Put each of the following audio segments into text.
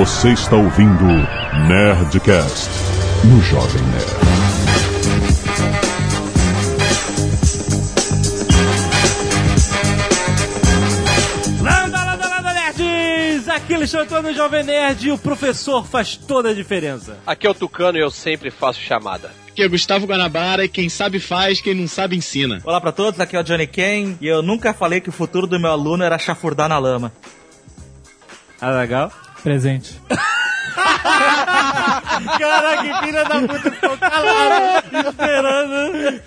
Você está ouvindo Nerdcast no Jovem Nerd. Landa, landa, landa, nerds! Aqui eles estão no Jovem Nerd e o professor faz toda a diferença. Aqui é o Tucano e eu sempre faço chamada. Aqui é Gustavo Guanabara e quem sabe faz, quem não sabe ensina. Olá pra todos, aqui é o Johnny Ken e eu nunca falei que o futuro do meu aluno era chafurdar na lama. Ah, legal? Presente. Caraca, que filha da puta ficou calado, esperando.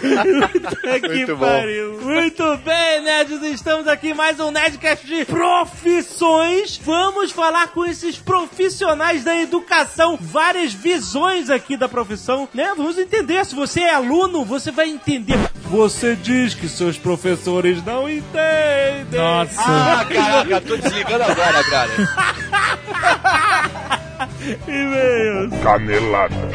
Puta que Muito bom. pariu. Muito bem, nerds, estamos aqui em mais um Nerdcast de profissões. Vamos falar com esses profissionais da educação, várias visões aqui da profissão, né? Vamos entender. Se você é aluno, você vai entender. Você diz que seus professores não entendem. Nossa. Ah, caraca, tô desligando agora, cara. E-mails. Canelada.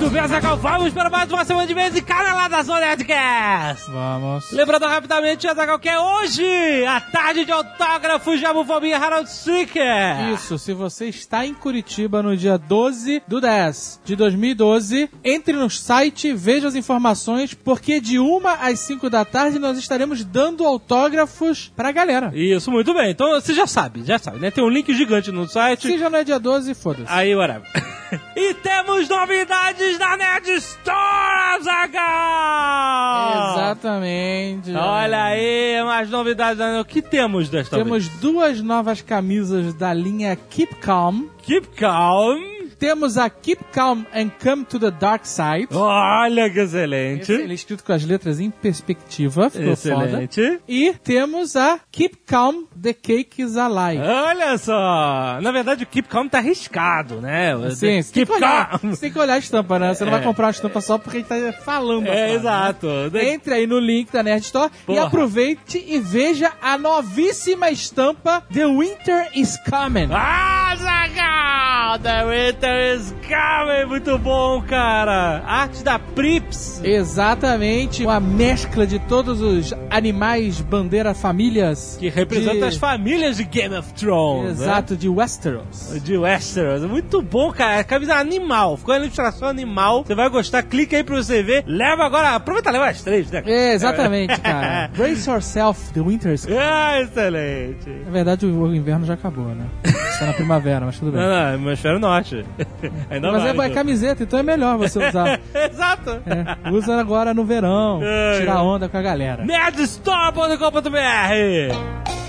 Muito bem, Zagal, vamos para mais uma semana de vez e cara lá da Zona Nerdcast. Vamos. Lembrando rapidamente, Azagal, que é hoje a tarde de autógrafos de Amufobia Harold Seeker. Isso, se você está em Curitiba no dia 12 do 10 de 2012, entre no site, veja as informações, porque de 1 às 5 da tarde nós estaremos dando autógrafos pra galera. Isso, muito bem. Então você já sabe, já sabe, né? Tem um link gigante no site. Se já não é dia 12, foda-se. Aí, whatever. e temos novidades da Nerd Store, Azagal! Exatamente. Olha aí, mais novidades da O que temos desta Temos vez? duas novas camisas da linha Keep Calm. Keep calm. Temos a Keep Calm and Come to the Dark Side. Olha que excelente. Ele é escrito com as letras em perspectiva, ficou foda. Excelente. E temos a Keep Calm, The Cake is a Lie. Olha só! Na verdade, o Keep Calm tá arriscado, né? Sim, Keep olhar, Calm! você tem que olhar a estampa, né? Você não É. vai comprar uma estampa só porque a gente tá falando. É, frase, exato. né? Entre aí no link da Nerd Store e Porra. aproveite e veja a novíssima estampa The Winter is Coming. Ah, Zagal! The Winter is coming! Muito bom, cara! Arte da Prips! Exatamente, uma mescla de todos os animais, bandeira, famílias. Que representa de... as famílias de Game of Thrones. Exato, de Westeros. Né? De Westeros. Muito bom, cara. Camisa animal. Ficou a ilustração animal. Você vai gostar. Clica aí pra você ver. Leva agora. Aproveita, leva as três, né? É, exatamente, cara. Brace yourself, The Winter is Coming. Ah, excelente. Na verdade, o o inverno já acabou, né? Está na primavera, mas tudo bem. Não, não, hemisfério norte. Ainda Mas é, mais, é camiseta, então é melhor você usar. Exato. É, usa agora no verão, É, tirar onda com a galera. Nerdstore.com.br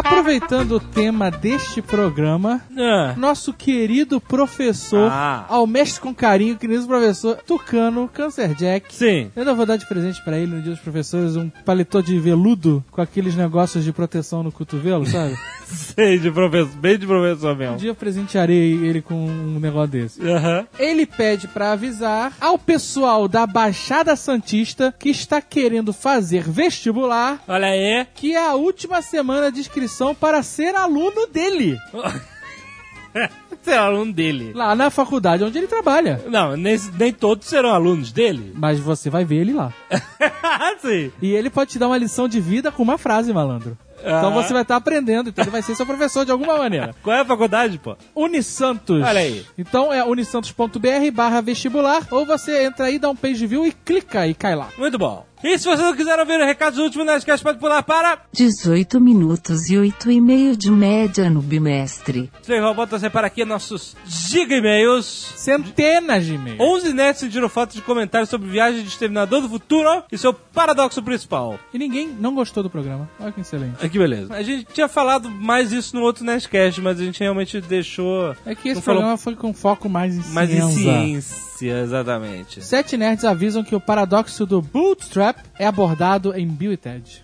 Aproveitando o tema deste programa, Ah, nosso querido professor, Ah. ao mestre com carinho, querido professor Tucano Cancer Jack. Sim. Eu ainda vou dar de presente pra ele no dia dos professores um paletó de veludo com aqueles negócios de proteção no cotovelo, sabe? Sei de professor, bem de professor Um mesmo. dia eu presentearei ele com um negócio desse. Aham. Ele pede pra avisar ao pessoal da Baixada Santista que está querendo fazer vestibular Olha aí. que é a última semana de inscrição para ser aluno dele, é aluno dele. lá na faculdade onde ele trabalha. Não, nem, nem todos serão alunos dele. Mas você vai ver ele lá. Sim. E ele pode te dar uma lição de vida com uma frase, malandro. Então você vai estar aprendendo, então ele vai ser seu professor de alguma maneira. Qual é a faculdade, pô? Unisantos. Olha aí. Então é unisantos.br barra vestibular, ou você entra aí, dá um page view e clica e cai lá. Muito bom. E se você não quiser ouvir o recado do último Nerdcast, pode pular para 18 minutos e 8 e meio de média no bimestre. Play Robot, você para aqui nossos giga e-mails. Centenas de e-mails. 11 nerds sentiram fotos de comentários sobre viagem de Exterminador do Futuro e seu paradoxo principal. E ninguém não gostou do programa. Olha que excelente. Ah, que beleza. A gente tinha falado mais isso no outro Nerdcast, mas a gente realmente deixou... É que esse Não falou programa foi com foco mais em mais em ciência. Ciência. Exatamente. Sete nerds avisam que o paradoxo do bootstrap é abordado em Bill e Ted.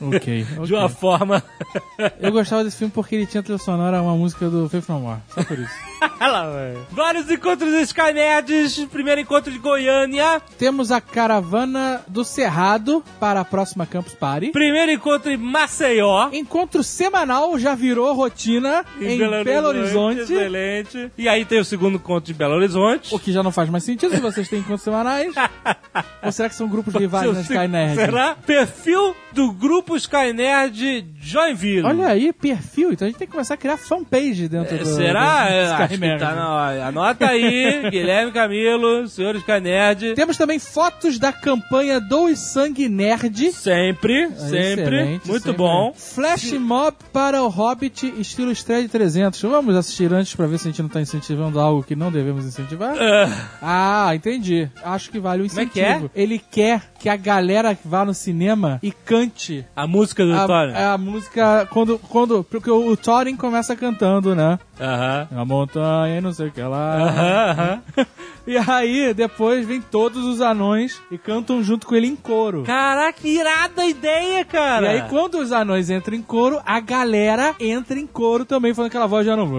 ok, De uma forma. Eu gostava desse filme porque ele tinha trilha sonora uma música do Faith No More. Só por isso. Olha lá. Vários encontros Skynerds. Primeiro encontro de Goiânia. Temos a caravana do Cerrado para a próxima Campus Party. Primeiro encontro em Maceió. Encontro semanal já virou rotina em, Belo, Horizonte. Excelente. E aí tem o segundo encontro de Belo Horizonte. O que já não faz mais sentido se vocês têm encontros semanais. Ou será que são grupos rivais na Sky Nerd? Será? Perfil do grupo Skynerd Joinville. Olha aí, perfil. Então a gente tem que começar a criar fanpage dentro É, do Será? do Sky Nerd. tá na hora. Anota aí, Guilherme Camilo, senhor Skynerd. Temos também fotos da campanha Doe Sangue Nerd. Sempre, sempre. Excelente, Muito sempre. bom. Flash Mob para o Hobbit, estilo estreia de 300. Vamos assistir antes pra ver se a gente não tá incentivando algo que não devemos incentivar? Ah, entendi. Acho que vale o Como é incentivo. que é? Ele quer que a galera vá no cinema e cante A música do a, Tony. a música quando, quando. Porque o, o Thorin começa cantando, né? Aham. A montanha e não sei o que lá. Aham, aham. E aí, depois vem todos os anões e cantam junto com ele em coro. Caraca, irada ideia, cara. E aí, quando os anões entram em coro, a galera entra em coro também, falando aquela voz de anão.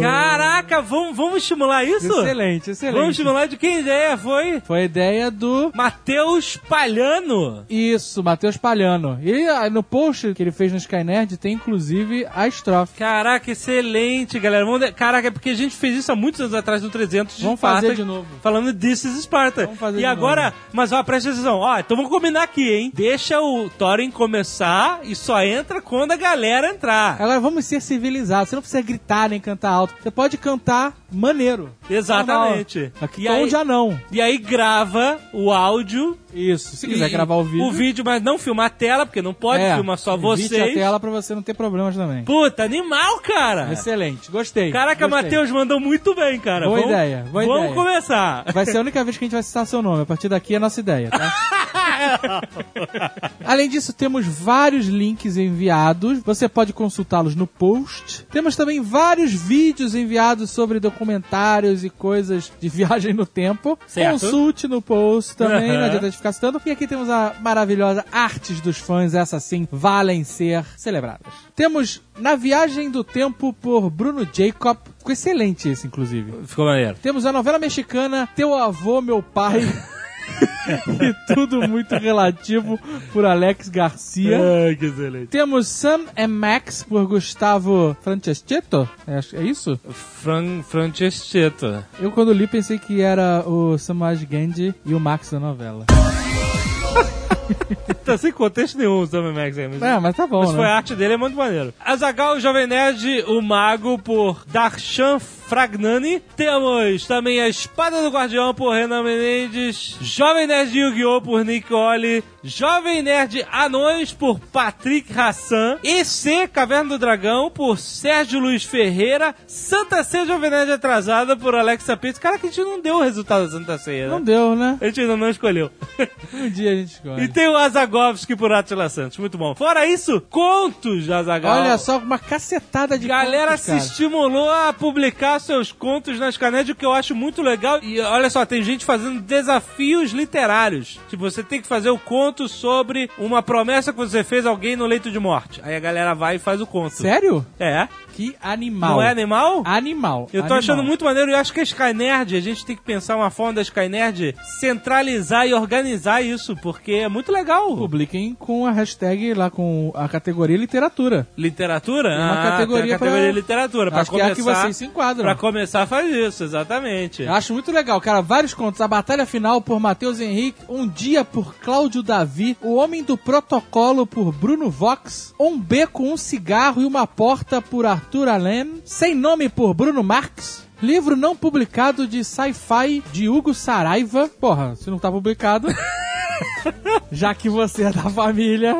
Caraca, vamos, vamos estimular isso? Excelente, excelente. Vamos estimular de quem ideia foi? Foi a ideia do. Matheus Palhano. Isso, Matheus Palhano. E ah, no post que ele fez no Skynerd tem inclusive a estrofe. Caraca, excelente, galera. Vamos de- Caraca, é porque a gente fez isso há muitos anos atrás no 300 de Vamos Esparta, fazer de novo. Falando This is Sparta. Vamos fazer e de agora, novo. mas ó, presta atenção. Ó, então vamos combinar aqui, hein? Deixa o Thorin começar e só entra quando a galera entrar. Agora vamos ser civilizados. Você não precisa gritar nem cantar alto. Você pode cantar maneiro. Exatamente. Normal. Aqui E aí- de anão. E aí grava o áudio. Isso. Se quiser e- gravar o vídeo. O vídeo, mas não filmar a tela, porque não pode é, filmar só vocês. a tela pra você não ter problemas também. Puta, animal, cara. Excelente. Gostei. Caraca. Matheus mandou muito bem, cara. Boa vamos, ideia, boa vamos ideia. começar. Vai ser a única vez que a gente vai citar seu nome. A partir daqui é a nossa ideia, tá? Além disso, temos vários links enviados. Você pode consultá-los no post. Temos também vários vídeos enviados sobre documentários e coisas de viagem no tempo. Certo. Consulte no post também, Aham. não adianta de ficar citando. E aqui temos a maravilhosa Artes dos Fãs, essa sim, valem ser celebradas. Temos Na Viagem do Tempo por Bruno Jacob. Ficou excelente esse, inclusive. Ficou maneiro. Temos a novela mexicana Teu Avô, Meu Pai. e tudo muito relativo por Alex Garcia. Ai, que excelente. Temos Sam and Max por Gustavo Franceschetto. É, é isso? Fran Francescetto. Eu quando li pensei que era o Samaj Gandhi e o Max da novela. Tá sem contexto nenhum o Sam Max aí, mas... É, mas tá bom, Mas foi a né? arte dele, é muito maneiro. Azagal, o Jovem Nerd, o Mago, por Darshan Fragnani. Temos também a Espada do Guardião, por Renan Menezes. Jovem Nerd Yu-Gi-Oh! por Nicole. Jovem Nerd Anões, por Patrick Hassan. EC Caverna do Dragão, por Sérgio Luiz Ferreira. Santa Ceia Jovem Nerd Atrasada, por Alexa Pitts. Cara, que a gente não deu o resultado da Santa Ceia, né? Não deu, né? A gente ainda não escolheu. Um dia a gente escolhe. E tem o Azagovski por Atila Santos. Muito bom. Fora isso, contos, Azagal. Olha só, uma cacetada de Galera contos, se estimulou a publicar seus contos nas canetas, o que eu acho muito legal. E olha só, tem gente fazendo desafios literários. Tipo, você tem que fazer o conto sobre uma promessa que você fez a alguém no leito de morte. Aí a galera vai e faz o conto. Sério? É. Que animal. Não é animal? Animal. Eu tô animal. achando muito maneiro e acho que a Skynerd, a gente tem que pensar uma forma da Skynerd centralizar e organizar isso, porque é muito legal. Publiquem com a hashtag lá com a categoria literatura. Literatura? Uma Ah, categoria categoria pra- literatura. Pra Acho que é a que começar, vocês se enquadram. Pra começar, faz isso, exatamente. Eu acho muito legal, cara. Vários contos. A Batalha Final por Matheus Henrique. Um Dia por Cláudio Davi. O Homem do Protocolo por Bruno Vox. Um Beco, um Cigarro e uma Porta por Arthur Allen. Sem Nome por Bruno Marx. Livro não publicado de sci-fi de Hugo Saraiva. Porra, se não tá publicado. Já que você é da família,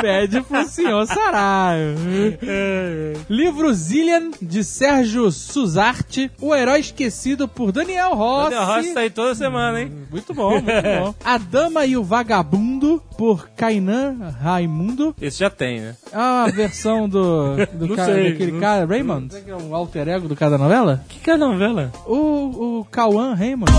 pede pro senhor Saraiva. Livro Zillian, de Sérgio Suzarte, O Herói Esquecido, por Daniel Rossi. Daniel Rossi tá aí toda semana, hein? Muito bom, muito bom. A Dama e o Vagabundo, por Kainan Raimundo. Esse já tem, né? É uma versão do, do Não cara, sei, daquele não- cara, Raymond? Será que é um alter ego do cara da novela? Que que é a novela? O, o Cauã Raymond.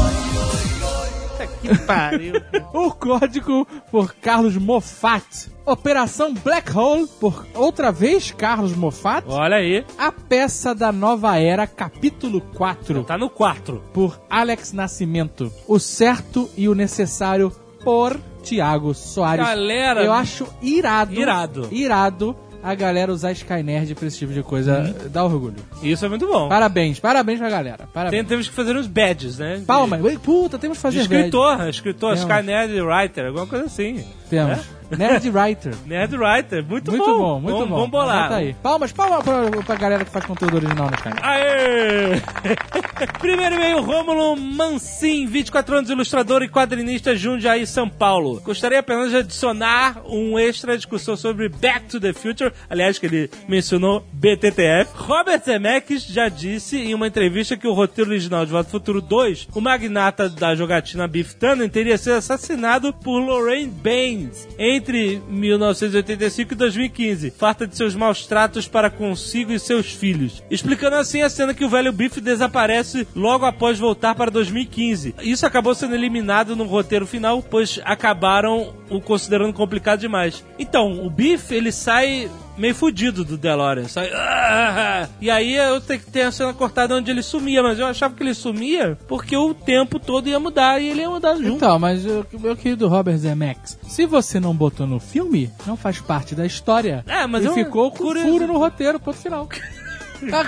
Que pariu. O código por Carlos Moffat. Operação Black Hole por outra vez Carlos Moffat. Olha aí. A peça da nova era, capítulo 4, Tá no 4. por Alex Nascimento. O certo e o necessário por Tiago Soares. Galera. Eu acho irado. Irado. Irado a galera usar Skynerd pra esse tipo de coisa. Dá orgulho. Isso é muito bom. Parabéns, parabéns pra galera. Tem, Parabéns. temos que fazer uns badges, né? De- Palma. Ui, Puta, temos que De fazer escritor, escritor. Sky Nerd Writer, alguma coisa assim. Temos. Nerd Writer. Nerd Writer, muito, Muito bom, muito vamos, bom. Vamos bolar. Aí. Palmas, palmas pra, pra galera que faz conteúdo original no Skynet. Aê! Primeiro e-mail, Rômulo Mancin, 24 anos, ilustrador e quadrinista, Jundiaí, São Paulo. Gostaria apenas de adicionar um extra discussão sobre Back to the Future, aliás, que ele mencionou BTTF. Robert Zemeckis já disse em uma entrevista que o roteiro original de Volta ao Futuro 2, o magnata da jogatina Biff Tannen teria sido assassinado por Lorraine Baines entre 1985 e 2015, farta de seus maus tratos para consigo e seus filhos. Explicando assim a cena que o velho Biff desaparece logo após voltar para 2015. Isso acabou sendo eliminado no roteiro final, pois acabaram o considerando complicado demais. Então, o Biff, ele sai meio fudido do DeLorean. Sai... "Ah!" E aí eu tenho que ter a cena cortada onde ele sumia, mas eu achava que ele sumia porque o tempo todo ia mudar e ele ia mudar junto. Então, mas o meu querido Robert Zemeckis, se você não botou no filme, não faz parte da história. É, mas e eu- ficou com curioso. furo no roteiro, ponto final.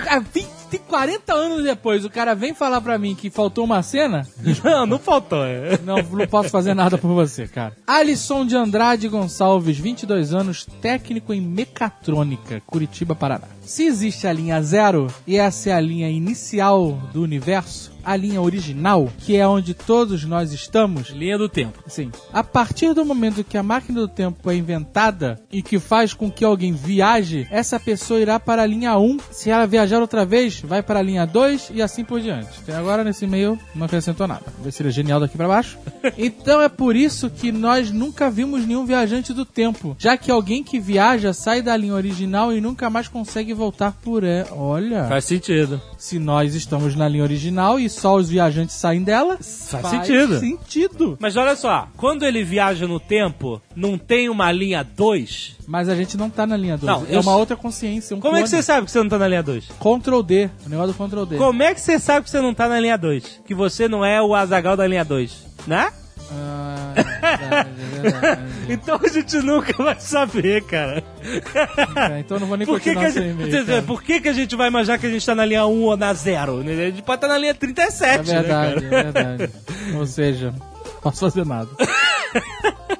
Há 20, 40 anos depois, o cara vem falar pra mim que faltou uma cena, Não, não faltou. é. não, não posso fazer nada por você, cara. Alisson de Andrade Gonçalves, 22 anos, técnico em mecatrônica, Curitiba, Paraná. Se existe a linha zero, e essa é a linha inicial do universo, a linha original, que é onde todos nós estamos, Linha do tempo. Sim. A partir do momento que a máquina do tempo é inventada e que faz com que alguém viaje, essa pessoa irá para a linha 1. Se ela viajar outra vez, vai para a linha 2 e assim por diante. Até agora, nesse meio, não acrescentou nada. Vamos ver se ele é genial daqui para baixo. então é por isso que nós nunca vimos nenhum viajante do tempo. Já que alguém que viaja sai da linha original e nunca mais consegue voltar por ela. Olha, Faz sentido. se nós estamos na linha original e só os viajantes saem dela, faz, sentido. sentido. Mas olha só, quando ele viaja no tempo, não tem uma linha 2? Mas a gente não tá na linha 2. Não, é eu uma outra consciência. Um Como é que clone. você sabe que você não tá na linha 2? Ctrl D. O negócio do Ctrl D. Como é que você sabe que você não tá na linha 2? Que você não é o Azagal da linha 2, né? Ah, é verdade, é verdade. Então a gente nunca vai saber, cara. É, então eu não vou nem Por que, que, sem gente, e-mail. cara. por que, que a gente vai imaginar que a gente tá na linha 1 ou na 0? né? A gente pode estar na linha 37, É verdade, né, é verdade. Ou seja, não posso fazer nada.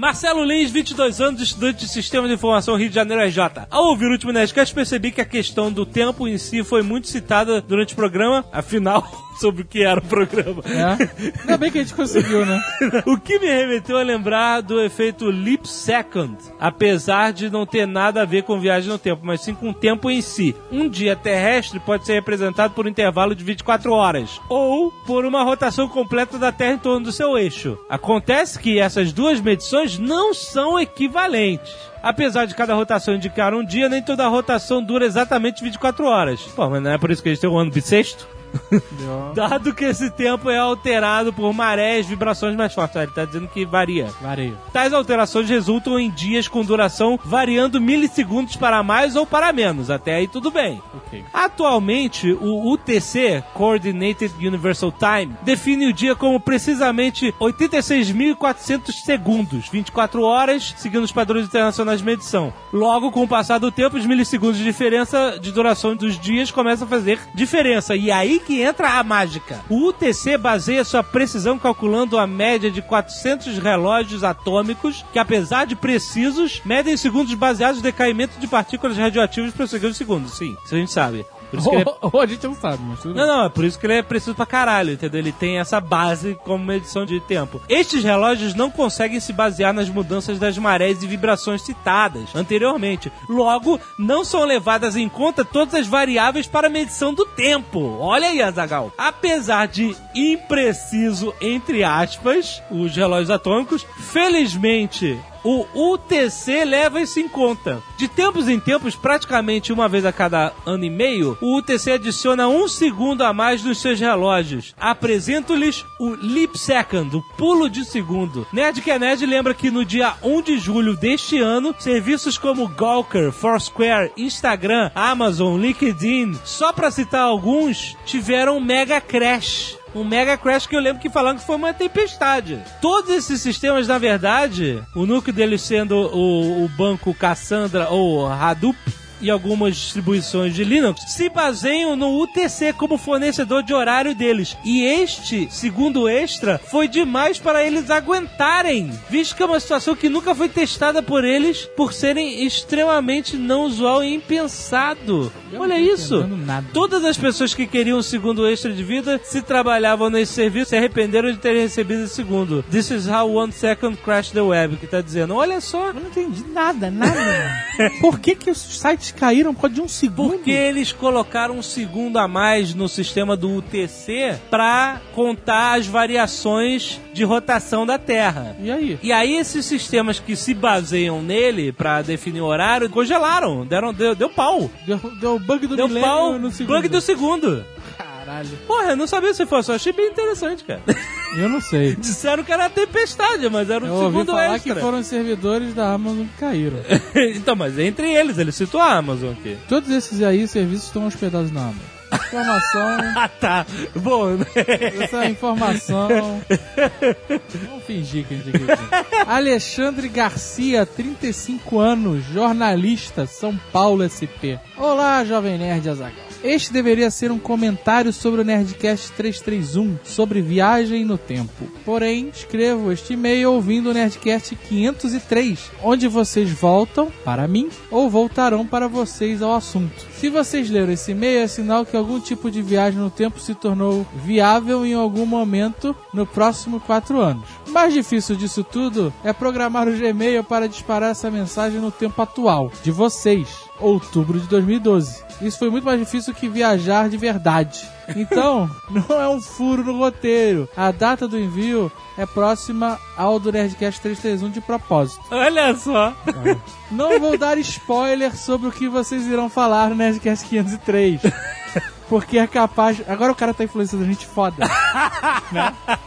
Marcelo Lins, 22 anos, estudante de Sistema de Informação Rio de Janeiro RJ. Ao ouvir o último Nerdcast, percebi que a questão do tempo em si foi muito citada durante o programa, afinal, sobre o que era o programa. É? Ainda bem que a gente conseguiu, né? o que me remeteu a lembrar do efeito leap second, apesar de não ter nada a ver com viagem no tempo, mas sim com o tempo em si. Um dia terrestre pode ser representado por um intervalo de 24 horas, ou por uma rotação completa da Terra em torno do seu eixo. Acontece que essas duas medições não são equivalentes. Apesar de cada rotação indicar um dia, nem toda rotação dura exatamente 24 horas. Pô, mas não é por isso que a gente tem um ano bissexto? Dado que esse tempo é alterado por marés, vibrações mais fortes. Ah, Ele está dizendo que varia. Vareio. Tais alterações resultam em dias com duração variando milissegundos para mais ou para menos. Até aí tudo bem. Ok. Atualmente, o UTC, Coordinated Universal Time, define o dia como precisamente 86.400 segundos, 24 horas, seguindo os padrões internacionais de medição. Logo, com o passar do tempo, os milissegundos de diferença de duração dos dias começam a fazer diferença. E aí que entra a mágica. O UTC baseia sua precisão calculando a média de 400 relógios atômicos que, apesar de precisos, medem segundos baseados no decaimento de partículas radioativas por segundo segundo. Sim, isso a gente sabe. Por isso que ele é a gente não sabe, mas tudo Não, bem. não, é por isso que ele é preciso pra caralho, entendeu? Ele tem essa base como medição de tempo. Estes relógios não conseguem se basear nas mudanças das marés e vibrações citadas anteriormente. Logo, não são levadas em conta todas as variáveis para a medição do tempo. Olha aí, Azagal. Apesar de impreciso, entre aspas, os relógios atômicos, felizmente o UTC leva isso em conta. De tempos em tempos, praticamente uma vez a cada ano e meio, o UTC adiciona um segundo a mais nos seus relógios. Apresento-lhes o Leap Second, o pulo de segundo. Nerd que é Nerd lembra que no dia 1 de julho deste ano, serviços como Gawker, Foursquare, Instagram, Amazon, LinkedIn, só para citar alguns, tiveram um mega crash. Um mega crash que eu lembro que falaram que foi uma tempestade. Todos esses sistemas, na verdade, o núcleo deles sendo o, o banco Cassandra ou Hadoop, e algumas distribuições de Linux se baseiam no UTC como fornecedor de horário deles. E este, segundo Extra, foi demais para eles aguentarem, visto que é uma situação que nunca foi testada por eles por serem extremamente não usual e impensado. Eu Olha isso. Todas as pessoas que queriam um segundo extra de vida, se trabalhavam nesse serviço, se arrependeram de terem recebido esse segundo. This is how one second crashed the web, que tá dizendo, olha só. Eu não entendi nada, nada. Por que, que os sites caíram por causa de um segundo? Porque eles colocaram um segundo a mais no sistema do UTC pra contar as variações de rotação da Terra. E aí? E aí esses sistemas que se baseiam nele pra definir o horário congelaram, deram deu, deu pau. Deu, deu bug do Deu pau, no segundo. bug do segundo. Caralho. Porra, eu não sabia se fosse, eu achei bem interessante, cara. Eu não sei. Disseram que era tempestade, mas era o Eu ouvi segundo falar extra. que foram os servidores da Amazon que caíram. então, mas entre eles, ele citou a Amazon aqui. Todos esses aí serviços estão hospedados na Amazon. Informação, Ah, tá. Bom, né? essa informação. Vamos fingir que a gente. Alexandre Garcia, 35 anos, jornalista, São Paulo SP. Olá, Jovem Nerd Azaghal. Este deveria ser um comentário sobre o Nerdcast 331, sobre viagem no tempo. Porém, escrevo este e-mail ouvindo o Nerdcast 503, onde vocês voltam para mim ou voltarão para vocês ao assunto. Se vocês leram esse e-mail, é sinal que algum tipo de viagem no tempo se tornou viável em algum momento no próximo quatro anos. O mais difícil disso tudo é programar o Gmail para disparar essa mensagem no tempo atual, de vocês, outubro de 2012. Isso foi muito mais difícil que viajar de verdade. Então, não é um furo no roteiro. A data do envio é próxima ao do Nerdcast 331 de propósito. Olha só. Não vou dar spoiler sobre o que vocês irão falar no Nerdcast 503. Porque é capaz. Agora o cara tá influenciando a gente foda.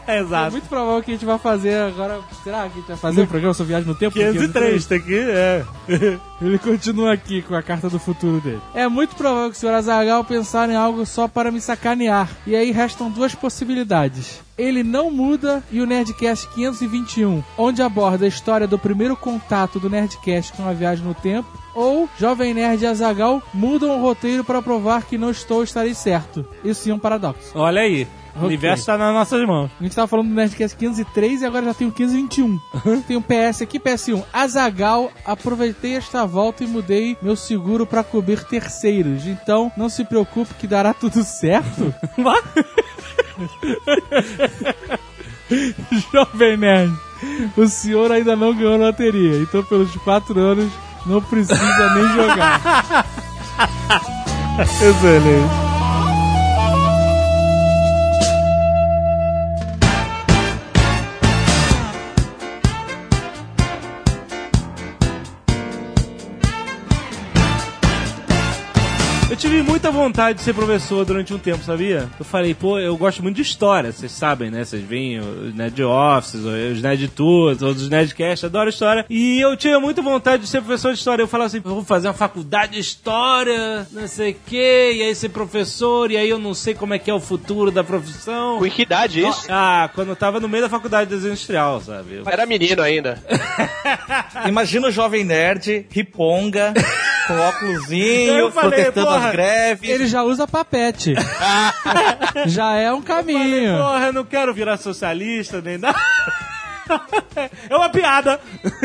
É Exato. muito provável que a gente vai fazer agora. Será que a gente vai fazer um programa sobre viagem no tempo? 503, tá aqui, é. Ele continua aqui com a carta do futuro dele. É muito provável que o Sr. Azagal pensar em algo só para me sacanear. E aí restam duas possibilidades. Ele não muda e o Nerdcast 521, onde aborda a história do primeiro contato do Nerdcast com a viagem no tempo, ou Jovem Nerd e Azagal mudam o roteiro para provar que não estou ou estarei certo. Isso sim é um paradoxo. Olha aí. O universo tá nas nossas mãos. A gente tava falando do Nerdcast 503 e agora já tem o 521. tem um PS aqui, PS1. Azagal, aproveitei esta volta e mudei meu seguro pra cobrir terceiros. Então, não se preocupe que dará tudo certo. Jovem Nerd, o senhor ainda não ganhou loteria. Então, pelos quatro anos, não precisa nem jogar. Excelente. Vontade de ser professor durante um tempo, sabia? Eu falei, pô, eu gosto muito de história, vocês sabem, né? Vocês veem os Nerd Offices, os Nerd Tours, os Nerdcast, adoro história. E eu tinha muita vontade de ser professor de história. Eu falava assim, eu vou fazer uma faculdade de história, não sei o quê, e aí ser professor, e aí eu não sei como é que é o futuro da profissão. Com que idade isso? Ah, quando eu tava no meio da faculdade de desenho industrial, sabe? Eu- Era menino ainda. Imagina o jovem nerd, riponga, com óculosinho, Eu falei, protetando porra, as greves. Ele já usa papete. já é um caminho. Porra, eu não quero virar socialista nem nada. É uma piada.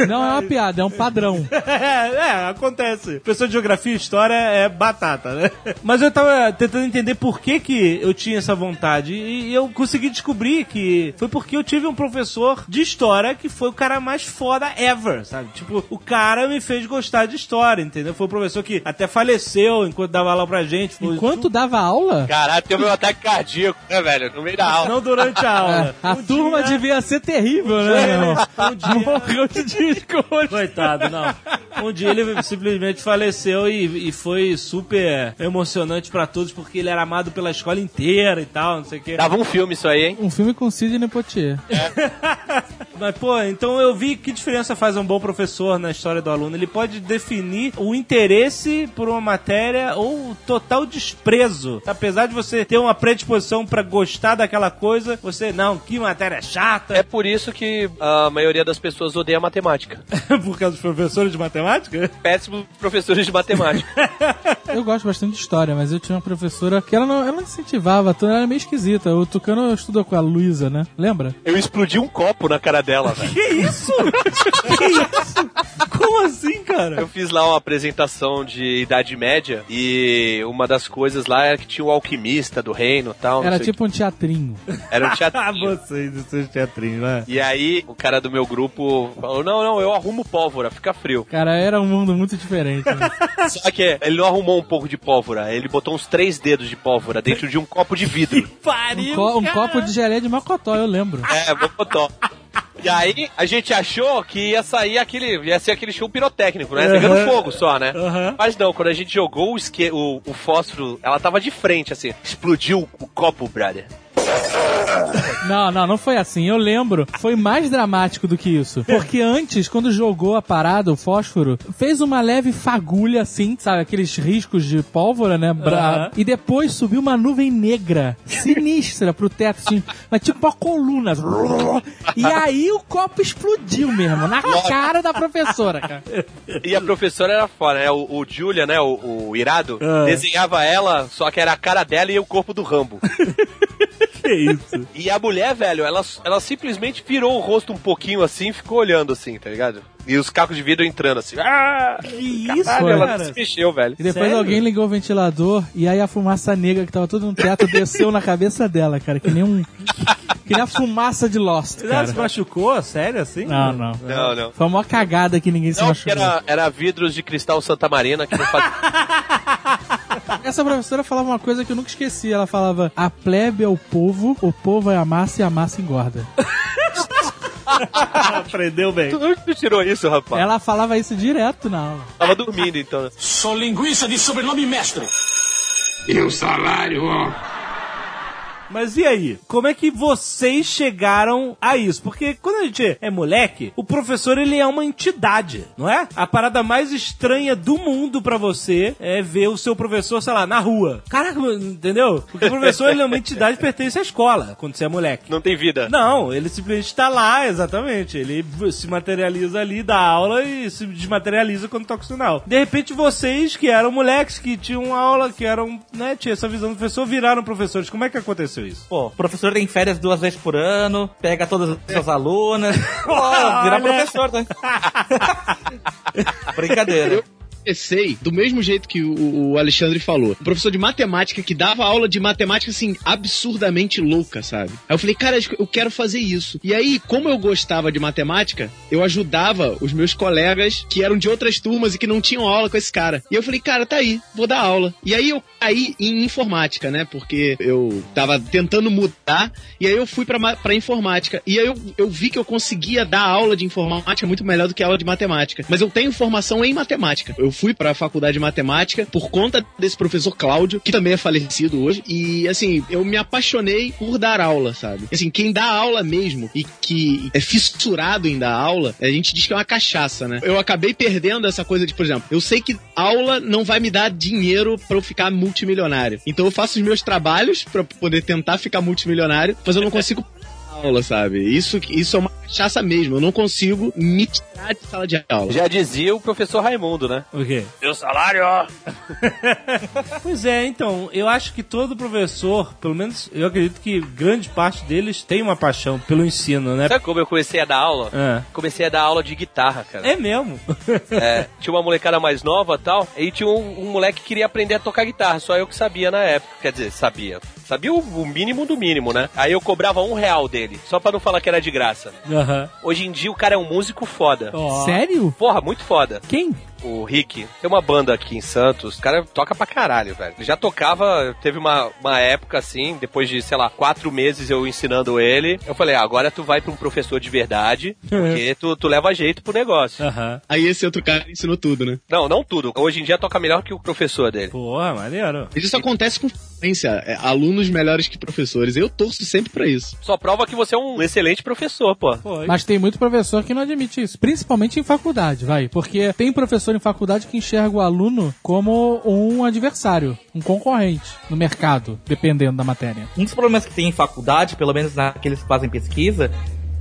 Não é uma piada, é um padrão. É, é, acontece. Professor de geografia e história é batata, né? Mas eu tava tentando entender por que, que eu tinha essa vontade e eu consegui descobrir que foi porque eu tive um professor de história que foi o cara mais foda ever, sabe? Tipo, o cara me fez gostar de história, entendeu? Foi o professor que até faleceu enquanto dava aula pra gente. Foi Enquanto dava aula, Caralho, teve um ataque cardíaco, né, velho? No meio da aula. Não durante a aula. a Um turma dia- devia ser terrível, né, irmão? Um dia... Morreu de desgosto. Coitado, não. Um dia ele simplesmente faleceu e, e foi super emocionante pra todos porque ele era amado pela escola inteira e tal, não sei o quê. Dava um filme isso aí, hein? Um filme com Sidney Poitier. Mas, pô, então eu vi que diferença faz um bom professor na história do aluno. Ele pode definir o interesse por uma matéria ou o total desprezo. Apesar de você ter uma predisposição pra gostar daquela coisa, você, não, que matéria chata. É por isso que a maioria das pessoas odeia matemática. por causa dos professores de matemática? Péssimos professores de matemática. Eu gosto bastante de história, mas eu tinha uma professora que ela não, ela não incentivava, então ela era meio esquisita. O Tucano estudou com a Luísa, né? Lembra? Eu explodi um copo na cara dela, velho. Que isso? que isso? Como assim, cara? Eu fiz lá uma apresentação de Idade Média e uma das coisas lá era que tinha o alquimista do reino e tal. Era tipo um teatrinho. Era um Ah, teatrinho. vocês e seus teatrinhos, né? E aí, o cara do meu grupo falou: Não, não, eu arrumo pólvora, fica frio. Cara, era um mundo muito diferente. né? Só que ele não arrumou um pouco de pólvora, ele botou uns três dedos de pólvora dentro de um copo de vidro. Um, Pariu, co- um copo de geleia de macotó, eu lembro. É, bocotó. E aí, a gente achou que ia sair aquele. ia ser aquele show pirotécnico, né? Pegando Aham. fogo só, né? Aham. Mas não, quando a gente jogou o, esque... o, o fósforo, ela tava de frente, assim. Explodiu o copo, brother. Não, não, não foi assim. Eu lembro. Foi mais dramático do que isso. Porque antes, quando jogou a parada, o fósforo, fez uma leve fagulha assim, sabe? Aqueles riscos de pólvora, né? Bra-. E depois subiu uma nuvem negra, sinistra pro teto, assim. Mas tipo uma coluna. E aí o copo explodiu mesmo, na cara da professora, cara. E a professora era foda, né? O, o Julia, né? O, o irado, Ah. desenhava ela, só que era a cara dela e o corpo do Rambo. Que isso? E a mulher, velho, ela, ela simplesmente virou o rosto um pouquinho assim e ficou olhando assim, tá ligado? E os cacos de vidro entrando assim. Ah! Que isso, Caralho, ela cara? não se mexeu, velho. E depois Sério? alguém ligou o ventilador e aí a fumaça negra que tava todo no teto desceu na cabeça dela, cara. Que nem um. Que nem a fumaça de Lost, Ela se cara. machucou? Sério assim? Não, não. Não, não. Foi uma cagada que ninguém se Não, porque machucou. era, era vidros de cristal Santa Marina que não fazia. Essa professora falava uma coisa que eu nunca esqueci. Ela falava: a plebe é o povo, o povo é a massa e a massa engorda. Aprendeu bem. Tu, onde tu tirou isso, rapaz? Ela falava isso direto na aula. Tava dormindo, então. né? Sou linguiça de sobrenome mestre. E o salário, ó. Mas e aí? Como é que vocês chegaram a isso? Porque quando a gente é moleque, o professor ele é uma entidade, não é? A parada mais estranha do mundo pra você é ver o seu professor, sei lá, na rua. Caraca, entendeu? Porque o professor ele é uma entidade que pertence à escola, quando você é moleque. Não tem vida. Não, ele simplesmente está lá, exatamente. Ele se materializa ali, dá aula e se desmaterializa quando toca o sinal. De repente, vocês que eram moleques, que tinham aula, que eram, né, tinha essa visão do professor, viraram professores. Como é que aconteceu isso? Pô, o professor tem férias duas vezes por ano, pega todas as suas alunas. Pô, vira professor, tá? Brincadeira. Comecei do mesmo jeito que o, o Alexandre falou. Um professor de matemática que dava aula de matemática, assim, absurdamente louca, sabe? Aí eu falei, cara, eu quero fazer isso. E aí, como eu gostava de matemática, eu ajudava os meus colegas que eram de outras turmas e que não tinham aula com esse cara. E eu falei, cara, tá aí, vou dar aula. E aí eu caí em informática, né? Porque eu tava tentando mudar, e aí eu fui pra, pra informática. E aí eu, eu vi que eu conseguia dar aula de informática muito melhor do que aula de matemática. Mas eu tenho formação em matemática. Eu fui pra faculdade de matemática por conta desse professor Cláudio, que também é falecido hoje. E assim, eu me apaixonei por dar aula, sabe? Assim, quem dá aula mesmo e que é fissurado em dar aula, a gente diz que é uma cachaça, né? Eu acabei perdendo essa coisa de, por exemplo, eu sei que aula não vai me dar dinheiro pra eu ficar multimilionário. Então eu faço os meus trabalhos pra poder tentar ficar multimilionário, mas eu não consigo aula, sabe? Isso, isso é uma cachaça mesmo. Eu não consigo me tirar de sala de aula. Já dizia o professor Raimundo, né? O quê? Meu salário, ó. Pois é, então, eu acho que todo professor, pelo menos eu acredito que grande parte deles tem uma paixão pelo ensino, né? Sabe como eu comecei a dar aula? É. Comecei a dar aula de guitarra, cara. É mesmo? É, tinha uma molecada mais nova e tal, e tinha um, um moleque que queria aprender a tocar guitarra, só eu que sabia na época. Quer dizer, sabia. Sabia o, o mínimo do mínimo, né? Aí eu cobrava um real dele, só pra não falar que era de graça. Hoje em dia o cara é um músico foda. Ó. Sério? Porra, muito foda. Quem? O Rick tem uma banda aqui em Santos, o cara toca pra caralho, velho. Ele já tocava, teve uma, uma época assim, depois de, sei lá, quatro meses eu ensinando ele. Eu falei, ah, agora tu vai pra um professor de verdade, porque tu, tu leva jeito pro negócio. Aham. Aí esse outro cara ensinou tudo, né? Não, não tudo. Hoje em dia toca melhor que o professor dele. Porra, maneiro. Mas Isso acontece com frequência. É, alunos melhores que professores. Eu torço sempre pra isso. Só prova que você é um excelente professor, pô. Foi. Mas tem muito professor que não admite isso, principalmente em faculdade, vai. Porque tem professor em faculdade que enxerga o aluno como um adversário, um concorrente no mercado, dependendo da matéria. Um dos problemas que tem em faculdade, pelo menos naqueles que fazem pesquisa,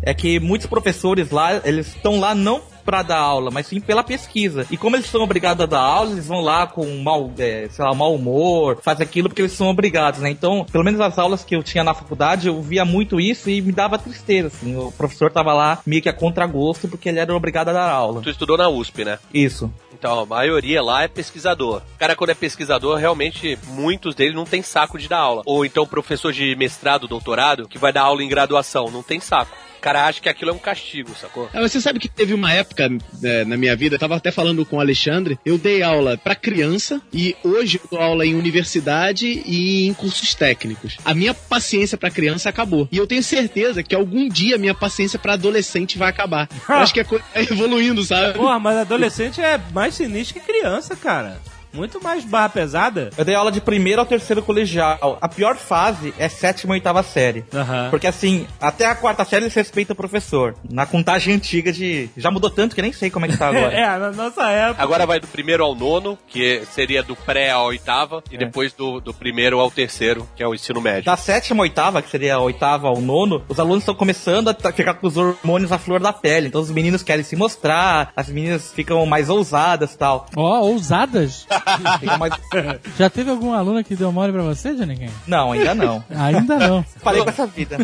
é que muitos professores lá, eles estão lá não para dar aula, mas sim pela pesquisa. E como eles são obrigados a dar aula, eles vão lá com mau, é, sei lá, mau humor, faz aquilo porque eles são obrigados, né? Então, pelo menos as aulas que eu tinha na faculdade, eu via muito isso e me dava tristeza, assim. O professor tava lá meio que a contragosto porque ele era obrigado a dar aula. Tu estudou na USP, né? Isso. Então, a maioria lá é pesquisador. O cara, quando é pesquisador, realmente, muitos deles não tem saco de dar aula. Ou então, professor de mestrado, doutorado, que vai dar aula em graduação, não tem saco. O cara acha que aquilo é um castigo, sacou? Ah, Você sabe que teve uma época é, na minha vida, eu tava até falando com o Alexandre, eu dei aula pra criança e hoje eu dou aula em universidade e em cursos técnicos. A minha paciência pra criança acabou. E eu tenho certeza que algum dia a minha paciência pra adolescente vai acabar. Eu acho que a coisa tá evoluindo, sabe? Porra, mas adolescente é mais sinistro que criança, cara. Muito mais barra pesada. Eu dei aula de primeiro ao terceiro colegial. A pior fase é sétima e oitava série. Aham. Porque assim, até a quarta série eles respeitam o professor. Na contagem antiga de. Já mudou tanto que nem sei como é que tá agora. É, na nossa época. Agora vai do primeiro ao nono, que seria do pré à oitava, e depois do, do primeiro ao terceiro, que é o ensino médio. Da sétima à oitava, que seria a oitava ao nono, os alunos estão começando a ficar com os hormônios à flor da pele. Então os meninos querem se mostrar, as meninas ficam mais ousadas e tal. Ó, ousadas. Já teve algum aluno que deu mole pra você, Johnny? Não, ainda não. Ainda não. Parei com essa vida.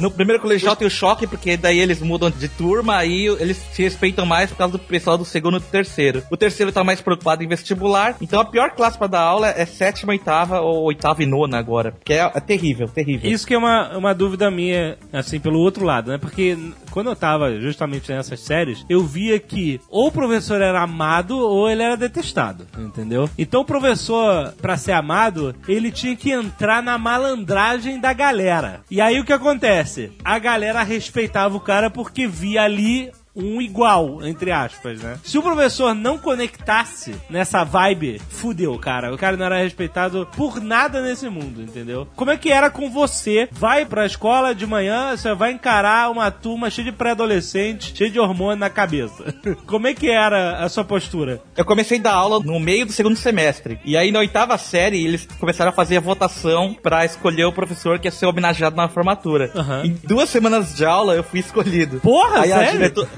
No primeiro colegial tem o choque, porque daí eles mudam de turma, aí eles se respeitam mais por causa do pessoal do segundo e do terceiro. O terceiro tá mais preocupado em vestibular, então a pior classe pra dar aula é sétima, oitava ou oitava e nona agora. Que é, é terrível, terrível. Isso que é uma, uma dúvida minha, assim, pelo outro lado, né? Porque quando eu tava justamente nessas séries, eu via que ou o professor era amado ou ele era detestado, entendeu? Então o professor, pra ser amado, ele tinha que entrar na malandragem da galera. E aí o que acontece? A galera respeitava o cara porque via ali um igual, entre aspas, né? Se o professor não conectasse nessa vibe, fudeu, cara. O cara não era respeitado por nada nesse mundo, entendeu? Como é que era com você? Vai pra escola de manhã, você vai encarar uma turma cheia de pré-adolescente, cheia de hormônio na cabeça. Como é que era a sua postura? Eu comecei a dar aula no meio do segundo semestre. E aí na oitava série eles começaram a fazer a votação pra escolher o professor que ia ser homenageado na formatura. Aham. Em duas semanas de aula eu fui escolhido. Porra, aí sério?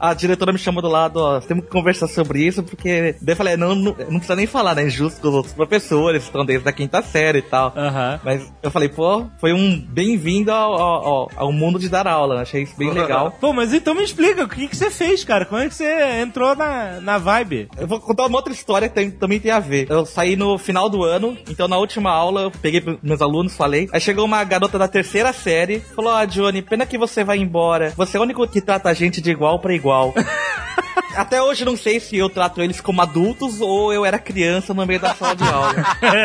A diretora me chamou do lado, ó, temos que conversar sobre isso, porque. Daí eu falei, não, não, não precisa nem falar, né? É injusto com os outros professores, estão desde a quinta série e tal. Aham. Mas eu falei, pô, foi um bem-vindo ao, ao, ao- mundo de dar aula. Achei isso bem legal. Pô, mas então me explica, o que, que você fez, cara? Como é que você entrou na, na vibe? Eu vou contar uma outra história que tem- também tem a ver. Eu saí no final do ano, então na última aula eu peguei pros meus alunos, falei. Aí chegou uma garota da terceira série, falou: Ah, Johnny, pena que você vai embora. Você é o único que trata a gente de igual pra igual igual. Até hoje não sei se eu trato eles como adultos ou eu era criança no meio da sala de aula.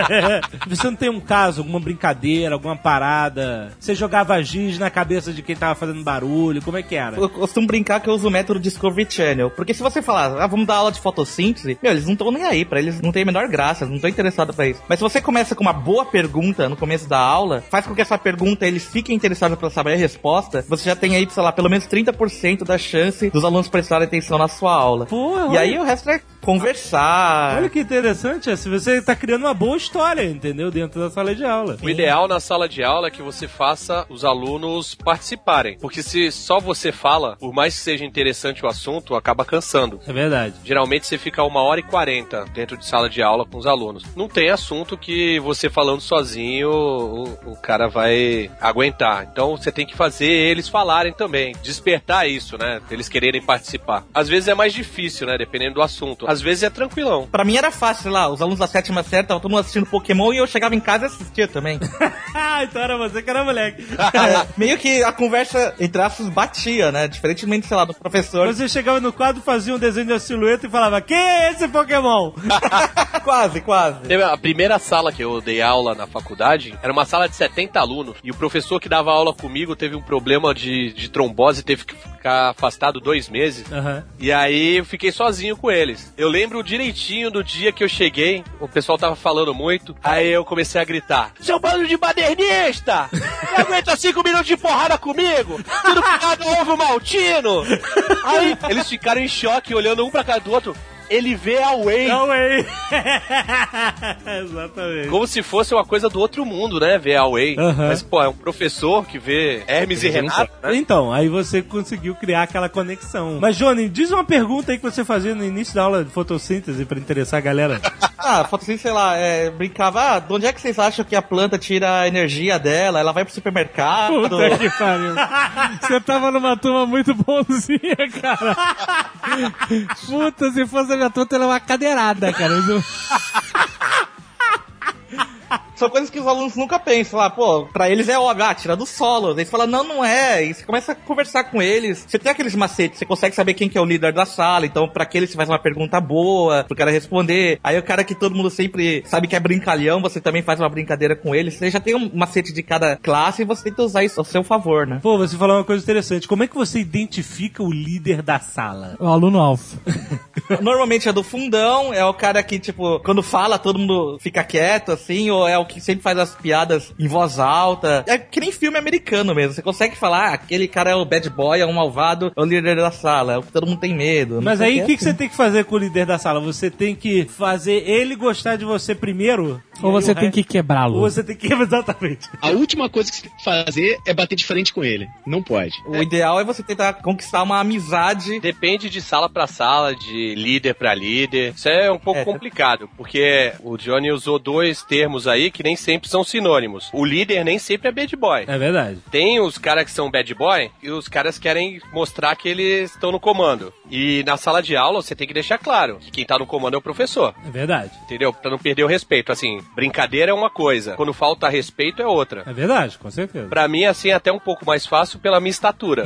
Você não tem um caso, alguma brincadeira, alguma parada? Você jogava giz na cabeça de quem tava fazendo barulho? Como é que era? Eu costumo brincar que eu uso o método Discovery Channel. Porque se você falar, ah, vamos dar aula de fotossíntese, meu, eles não estão nem aí, pra eles não tem a menor graça, não estão interessados pra isso. Mas se você começa com uma boa pergunta no começo da aula, faz com que essa pergunta eles fiquem interessados pra saber a resposta, você já tem aí, sei lá, pelo menos 30% da chance dos alunos prestarem atenção na sua aula. Porra, e aí o resto é conversar. Olha que interessante, é, se você tá criando uma boa história, entendeu? Dentro da sala de aula. O ideal na sala de aula é que você faça os alunos participarem. Porque se só você fala, por mais que seja interessante o assunto, acaba cansando. É verdade. Geralmente você fica uma hora e quarenta dentro de sala de aula com os alunos. Não tem assunto que você falando sozinho o, o cara vai aguentar. Então você tem que fazer eles falarem também. Despertar isso, né? Eles quererem participar. Às vezes é mais difícil, né? Dependendo do assunto. Às vezes é tranquilão. Pra mim era fácil, sei lá, os alunos da sétima série estavam todo mundo assistindo Pokémon e eu chegava em casa e assistia também. Ah, então era você que era moleque. É, meio que a conversa, entre aspas, batia, né? Diferentemente, sei lá, do professor. Você chegava no quadro, fazia um desenho de silhueta e falava: Quem é esse Pokémon? quase, quase. A primeira sala que eu dei aula na faculdade, era uma sala de 70 alunos. E o professor que dava aula comigo teve um problema de, de trombose, teve que ficar afastado dois meses. Aham. E aí eu fiquei sozinho com eles. Eu lembro direitinho do dia que eu cheguei, o pessoal tava falando muito, aí eu comecei a gritar: Seu bando de badernista! Aguenta cinco minutos de porrada comigo? Tudo ficado ovo maltino! Aí eles ficaram em choque, olhando um pra cara do outro. Ele vê a Whey. Não, é. Exatamente. Como se fosse uma coisa do outro mundo, né? Ver a Whey. Aham. Mas, pô, é um professor que vê Hermes e Renato, né? Então, aí você conseguiu criar aquela conexão. Mas, Johnny, diz uma pergunta aí que você fazia no início da aula de fotossíntese pra interessar a galera. Ah, fotossíntese, sei lá, é, brincava, ah, de onde é que vocês acham que a planta tira a energia dela? Ela vai pro supermercado? Puta que pariu. Você tava numa turma muito bonzinha, cara. Puta, se fosse a minha ela é uma cadeirada, cara. São coisas que os alunos nunca pensam lá, pô, pra eles é óbvio, ah, tira do solo. Daí você fala, não, não é. E você começa a conversar com eles. Você tem aqueles macetes, você consegue saber quem que é o líder da sala. Então, pra aquele você faz uma pergunta boa, pro cara responder. Aí o cara que todo mundo sempre sabe que é brincalhão, você também faz uma brincadeira com ele. Você já tem um macete de cada classe e você tenta usar isso ao seu favor, né? Pô, você falou uma coisa interessante. Como é que você identifica o líder da sala? O aluno alfa. Normalmente é do fundão, é o cara que, tipo, quando fala, todo mundo fica quieto, assim, ou é o que sempre faz as piadas em voz alta. É que nem filme americano mesmo. Você consegue falar, ah, aquele cara é o bad boy, é um malvado, é o líder da sala, é o que todo mundo tem medo. Mas aí, o é que, que você tem que fazer com o líder da sala? Você tem que fazer ele gostar de você primeiro? Ou você tem que quebrá-lo. Ou você tem que... Exatamente. A última coisa que você tem que fazer é bater de frente com ele. Não pode. O ideal é você tentar conquistar uma amizade. Depende de sala pra sala, de líder pra líder. Isso é um pouco É. complicado, porque o Johnny usou dois termos aí que nem sempre são sinônimos. O líder nem sempre é bad boy. É verdade. Tem os caras que são bad boy e os caras querem mostrar que eles estão no comando. E na sala de aula você tem que deixar claro que quem tá no comando é o professor. É verdade. Entendeu? Pra não perder o respeito. Assim, brincadeira é uma coisa, quando falta respeito é outra. É verdade, com certeza. Pra mim, assim, é até um pouco mais fácil pela minha estatura.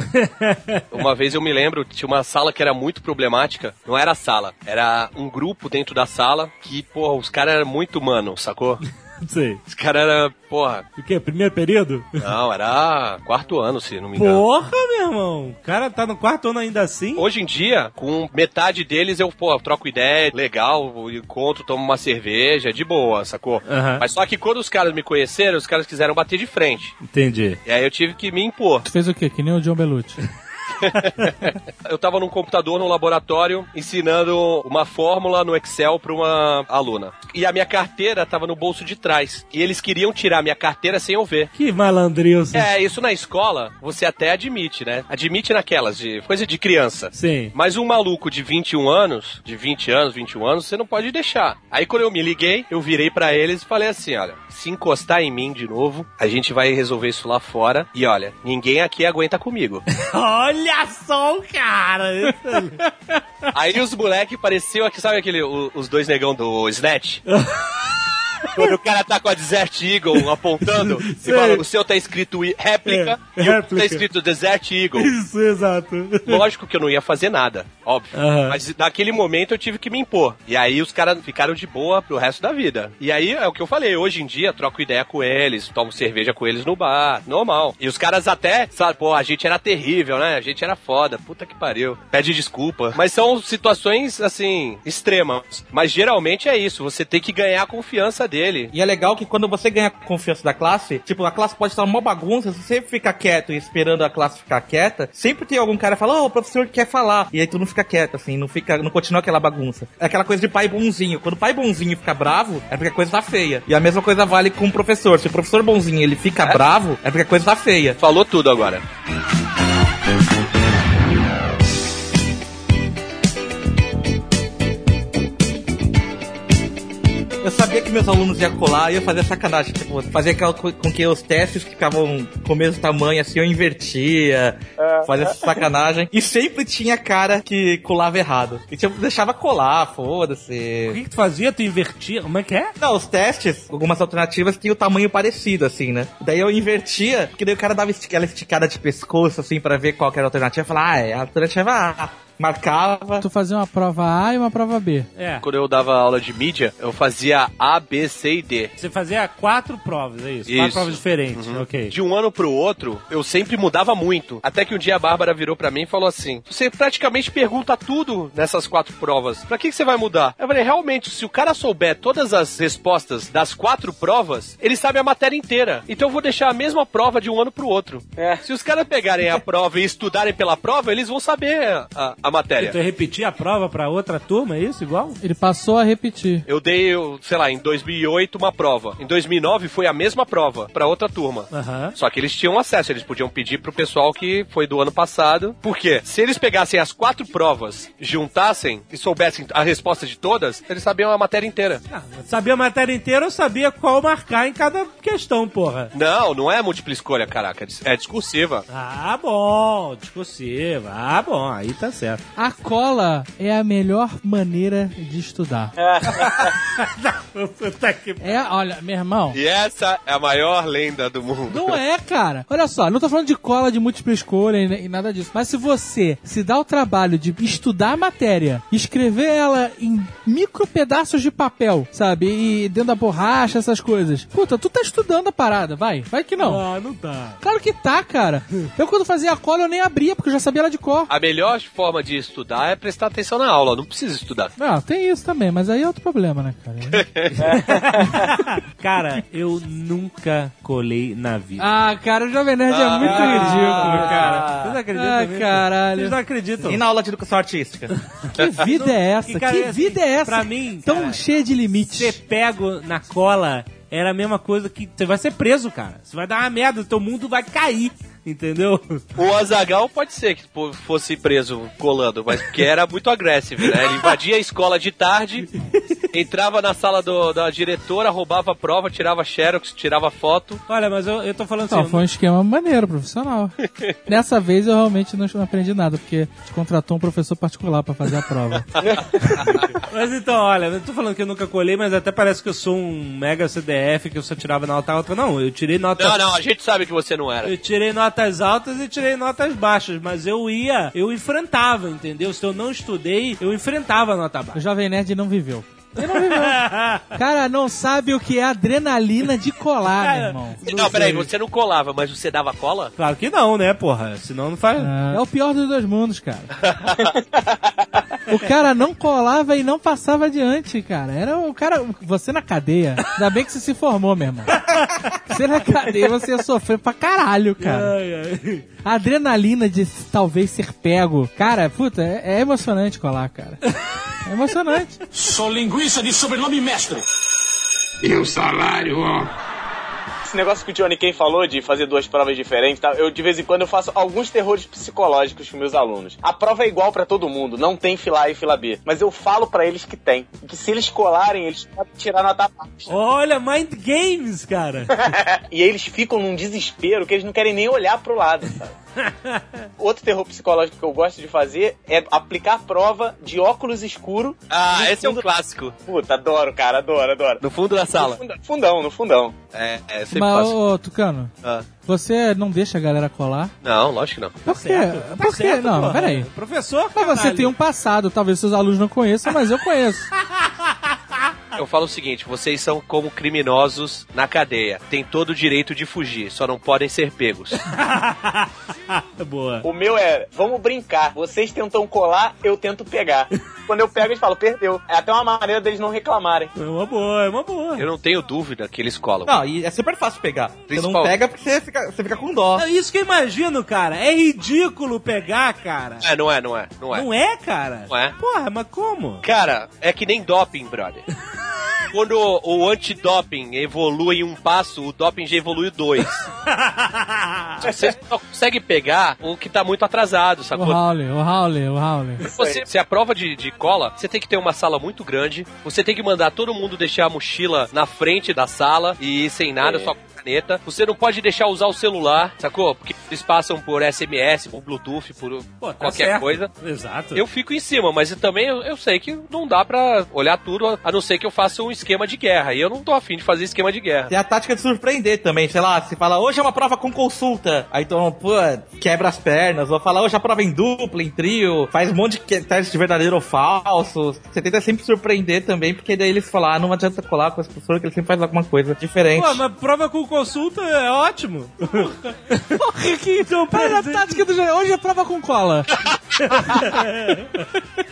uma vez eu me lembro, tinha uma sala que era muito problemática. Não era sala, era um grupo dentro da sala que, porra, os caras eram muito mano, sacou? Não sei. Os caras eram, porra, O quê? Primeiro período? não, era quarto ano, se não me engano. Porra, meu irmão. O cara tá no quarto ano ainda assim? Hoje em dia, com metade deles, eu, pô, troco ideia, legal, encontro, tomo uma cerveja, de boa, sacou? Aham. Mas só que quando os caras me conheceram, os caras quiseram bater de frente. Entendi. E aí eu tive que me impor. Tu fez o quê? Que nem o John Belucci. Eu tava num computador, num laboratório, ensinando uma fórmula no Excel pra uma aluna. E a minha carteira tava no bolso de trás. E eles queriam tirar minha carteira sem eu ver. Que malandrilson. É, isso na escola você até admite, né? Admite naquelas, de coisa de criança. Sim. Mas um maluco de 21 anos, de 20 anos, 21 anos, você não pode deixar. Aí quando eu me liguei, eu virei pra eles e falei assim, olha, se encostar em mim de novo, a gente vai resolver isso lá fora. E olha, ninguém aqui aguenta comigo. Olha só o cara. Aí os moleques pareciam aqui, sabe aquele, os dois negão do Snatch? Quando o cara tá com a Desert Eagle apontando, e fala, o seu tá escrito réplica É, e o réplica. tá escrito Desert Eagle. Isso, exato. Lógico que eu não ia fazer nada, óbvio. Aham. Mas naquele momento eu tive que me impor. E aí os caras ficaram de boa pro resto da vida. E aí é o que eu falei, hoje em dia troco ideia com eles, tomo cerveja com eles no bar, normal. E os caras até, sabe, pô, a gente era terrível, né? A gente era foda, puta que pariu. Pede desculpa. Mas são situações, assim, extremas. Mas geralmente é isso, você tem que ganhar a confiança dele. E é legal que quando você ganha a confiança da classe, tipo, a classe pode estar uma bagunça, se você fica quieto e esperando a classe ficar quieta, sempre tem algum cara que fala, oh, o professor quer falar. E aí tu não fica quieto, assim, não fica, não continua aquela bagunça. É aquela coisa de pai bonzinho. Quando o pai bonzinho fica bravo, é porque a coisa tá feia. E a mesma coisa vale com o professor. Se o professor bonzinho ele fica bravo, é porque a coisa tá feia. Falou tudo agora. Eu sabia que meus alunos iam colar e eu fazia sacanagem. Tipo, fazia aquela com que os testes ficavam com o mesmo tamanho, assim, eu invertia, fazia essa sacanagem. E sempre tinha cara que colava errado. E tipo, deixava colar, O foda-se. que, que tu fazia? Tu invertia? Como é que é? Não, os testes, algumas alternativas tinham o tamanho parecido, assim, né? Daí eu invertia, porque daí o cara dava aquela esticada de pescoço, assim, pra ver qual que era a alternativa. Falava, ah, é a alternativa A. Marcava. Tu fazia uma prova A e uma prova B. É. Quando eu dava aula de mídia, eu fazia A, B, C e D. Você fazia quatro provas, é isso? Isso. Quatro provas diferentes, ok. De um ano pro outro, eu sempre mudava muito. Até que um dia a Bárbara virou pra mim e falou assim: Você praticamente pergunta tudo nessas quatro provas. Pra que, que você vai mudar? Eu falei: Realmente, se o cara souber todas as respostas das quatro provas, ele sabe a matéria inteira. Então eu vou deixar a mesma prova de um ano pro outro. É. Se os caras pegarem a prova e estudarem pela prova, eles vão saber a, a matéria. Tu ia repetir a prova pra outra turma, é isso? Igual? Ele passou a repetir. Eu dei, eu, sei lá, em 2008 uma prova. Em 2009 foi a mesma prova pra outra turma. Aham. Só que eles tinham acesso, eles podiam pedir pro pessoal que foi do ano passado. Por quê? Se eles pegassem as quatro provas, juntassem e soubessem a resposta de todas, eles sabiam a matéria inteira. Ah, sabia a matéria inteira, eu sabia qual marcar em cada questão, porra. Não, não é múltipla escolha, caraca. É discursiva. Ah, bom, discursiva. Ah, bom, aí tá certo. A cola é a melhor maneira de estudar. Que É, olha, meu irmão. E essa é a maior lenda do mundo. Não é, cara. Olha só, não tô falando de cola de múltipla escolha e, e nada disso. Mas se você se dá o trabalho de estudar a matéria, escrever ela em micro pedaços de papel, sabe? E dentro da borracha, essas coisas. Puta, tu tá estudando a parada, vai. Vai que não. Ah, não tá. Claro que tá, cara. Eu quando fazia a cola eu nem abria, porque eu já sabia ela de cor. A melhor forma de estudar é prestar atenção na aula, não precisa estudar. Não, tem isso também, mas aí é outro problema, né, cara? cara, eu nunca colei na vida. ah, cara, o Jovem Nerd é muito ridículo, cara. Vocês acreditam Ah? Vocês caralho. não acreditam? E na aula de educação artística? Que vida é essa? Cara, que assim, vida é essa? pra mim, Tão cara, cheia de limites. Ser pego na cola era a mesma coisa que você vai ser preso, cara. Você vai dar uma merda, teu mundo vai cair. Entendeu? O Azagal pode ser que fosse preso colando, mas porque era muito agressivo, né? Ele invadia a escola de tarde, entrava na sala do- da diretora, roubava a prova, tirava xerox, tirava foto. Olha, mas eu, eu tô falando Não, assim. foi um esquema maneiro, profissional. Nessa vez eu realmente não, não aprendi nada, porque contratou um professor particular pra fazer a prova. Mas então, olha, eu tô falando que eu nunca colei, mas até parece que eu sou um mega CDF que eu só tirava nota alta. Não, eu tirei nota. Não, não, a gente sabe que você não era. Eu tirei notas altas e tirei notas baixas, mas eu ia, eu enfrentava, entendeu? Se eu não estudei, eu enfrentava a nota O baixa. Jovem Nerd não viveu. Ele não viveu. Cara, não sabe o que é adrenalina de colar, Cara, meu irmão. Não, peraí, você não colava, mas você dava cola? Claro que não, né, porra? Senão não faz. É, é o pior dos dois mundos, cara. o cara não colava e não passava adiante, cara. Era o cara. Você na cadeia. Ainda bem que você se formou, meu irmão. Você na cadeia, você ia sofrer pra caralho, cara. Ai, ai. A adrenalina de talvez ser pego. Cara, puta, é, é emocionante colar, cara. É emocionante. Sou linguiça de sobrenome mestre. E o salário, ó. Esse negócio que o Johnny Kane falou de fazer duas provas diferentes, tá? eu de vez em quando eu faço alguns terrores psicológicos com meus alunos. A prova é igual pra todo mundo, não tem fila A e fila B, mas eu falo pra eles que tem, e que se eles colarem, eles podem tirar nota baixa. Olha, Mind Games, cara. e eles ficam num desespero que eles não querem nem olhar pro lado, sabe? Outro terror psicológico que eu gosto de fazer é aplicar prova de óculos escuro. Ah, no esse é um fundo- clássico. Puta, adoro, cara, adoro, adoro. No fundo da No sala. funda- fundão, no fundão. É, é sempre Mas, fácil. ô, Tucano, Ah. você não deixa a galera colar? Não, lógico que não. Por quê? Certo, tá Por quê? certo, Não, porra. peraí. Professor, Mas você caralho. tem um passado, talvez seus alunos não conheçam, mas eu conheço. Eu falo o seguinte, vocês são como criminosos na cadeia. Tem todo o direito de fugir, só não podem ser pegos. Boa. O meu é, vamos brincar. Vocês tentam colar, eu tento pegar. Quando eu pego, eles falam, perdeu. É até uma maneira deles não reclamarem. É uma boa, é uma boa. Eu não tenho dúvida que eles colam. Não, e é super fácil pegar. Você não Principal- pega porque você fica, você fica com dó. É isso que eu imagino, cara. É ridículo pegar, cara. É, não é, não é, não é. Não é, cara? Não é. Porra, mas como? Cara, é que nem doping, brother. Quando o, o antidoping evolui um passo, o doping já evolui dois. Você só consegue pegar o que tá muito atrasado, O sacou? Howley, o Howley, o Howley. Você, se a prova de, de cola, você tem que ter uma sala muito grande, você tem que mandar todo mundo deixar a mochila na frente da sala e ir sem nada, É. só caneta. Você não pode deixar usar o celular, sacou? Porque eles passam por SMS, por Bluetooth, por Pô, tá qualquer certo. coisa. Exato. Eu fico em cima, mas também eu, eu sei que não dá pra olhar tudo, a não ser que eu faça um esquema de guerra. E eu não tô afim de fazer esquema de guerra. Tem a tática de surpreender também, sei lá, se fala, hoje é uma prova com consulta. Aí então, pô, quebra as pernas, ou fala, hoje a prova é em dupla, em trio, faz um monte de teste de verdadeiro ou falso. Você tenta sempre surpreender também, porque daí eles falam, ah, não adianta colar com esse professor que ele sempre faz alguma coisa diferente. Pô, mas prova com consulta é ótimo. Porra, que então Mas a tática do hoje é prova com cola.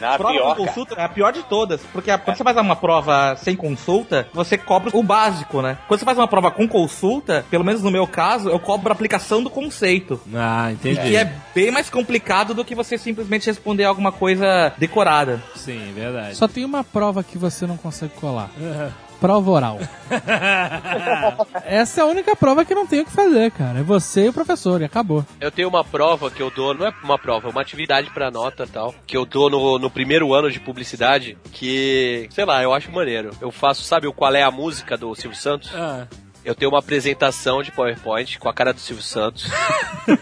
Na prova pior, com cara. consulta é a pior de todas, porque a- quando você faz uma prova sem consulta, você cobra o básico, né? Quando você faz uma prova com consulta, pelo menos no meu caso, eu cobro a aplicação do conceito. Ah, entendi. Que é bem mais complicado do que você simplesmente responder alguma coisa decorada. Sim, verdade. Só tem uma prova que você não consegue colar. Prova oral. Essa é a única prova que não tem o que fazer, cara. É você e o professor, e acabou. Eu tenho uma prova que eu dou, não é uma prova, é uma atividade pra nota e tal, que eu dou no, no primeiro ano de publicidade, que, sei lá, eu acho maneiro. Eu faço, sabe o qual é a música do Silvio Santos? Ah, Eu tenho uma apresentação de PowerPoint com a cara do Silvio Santos.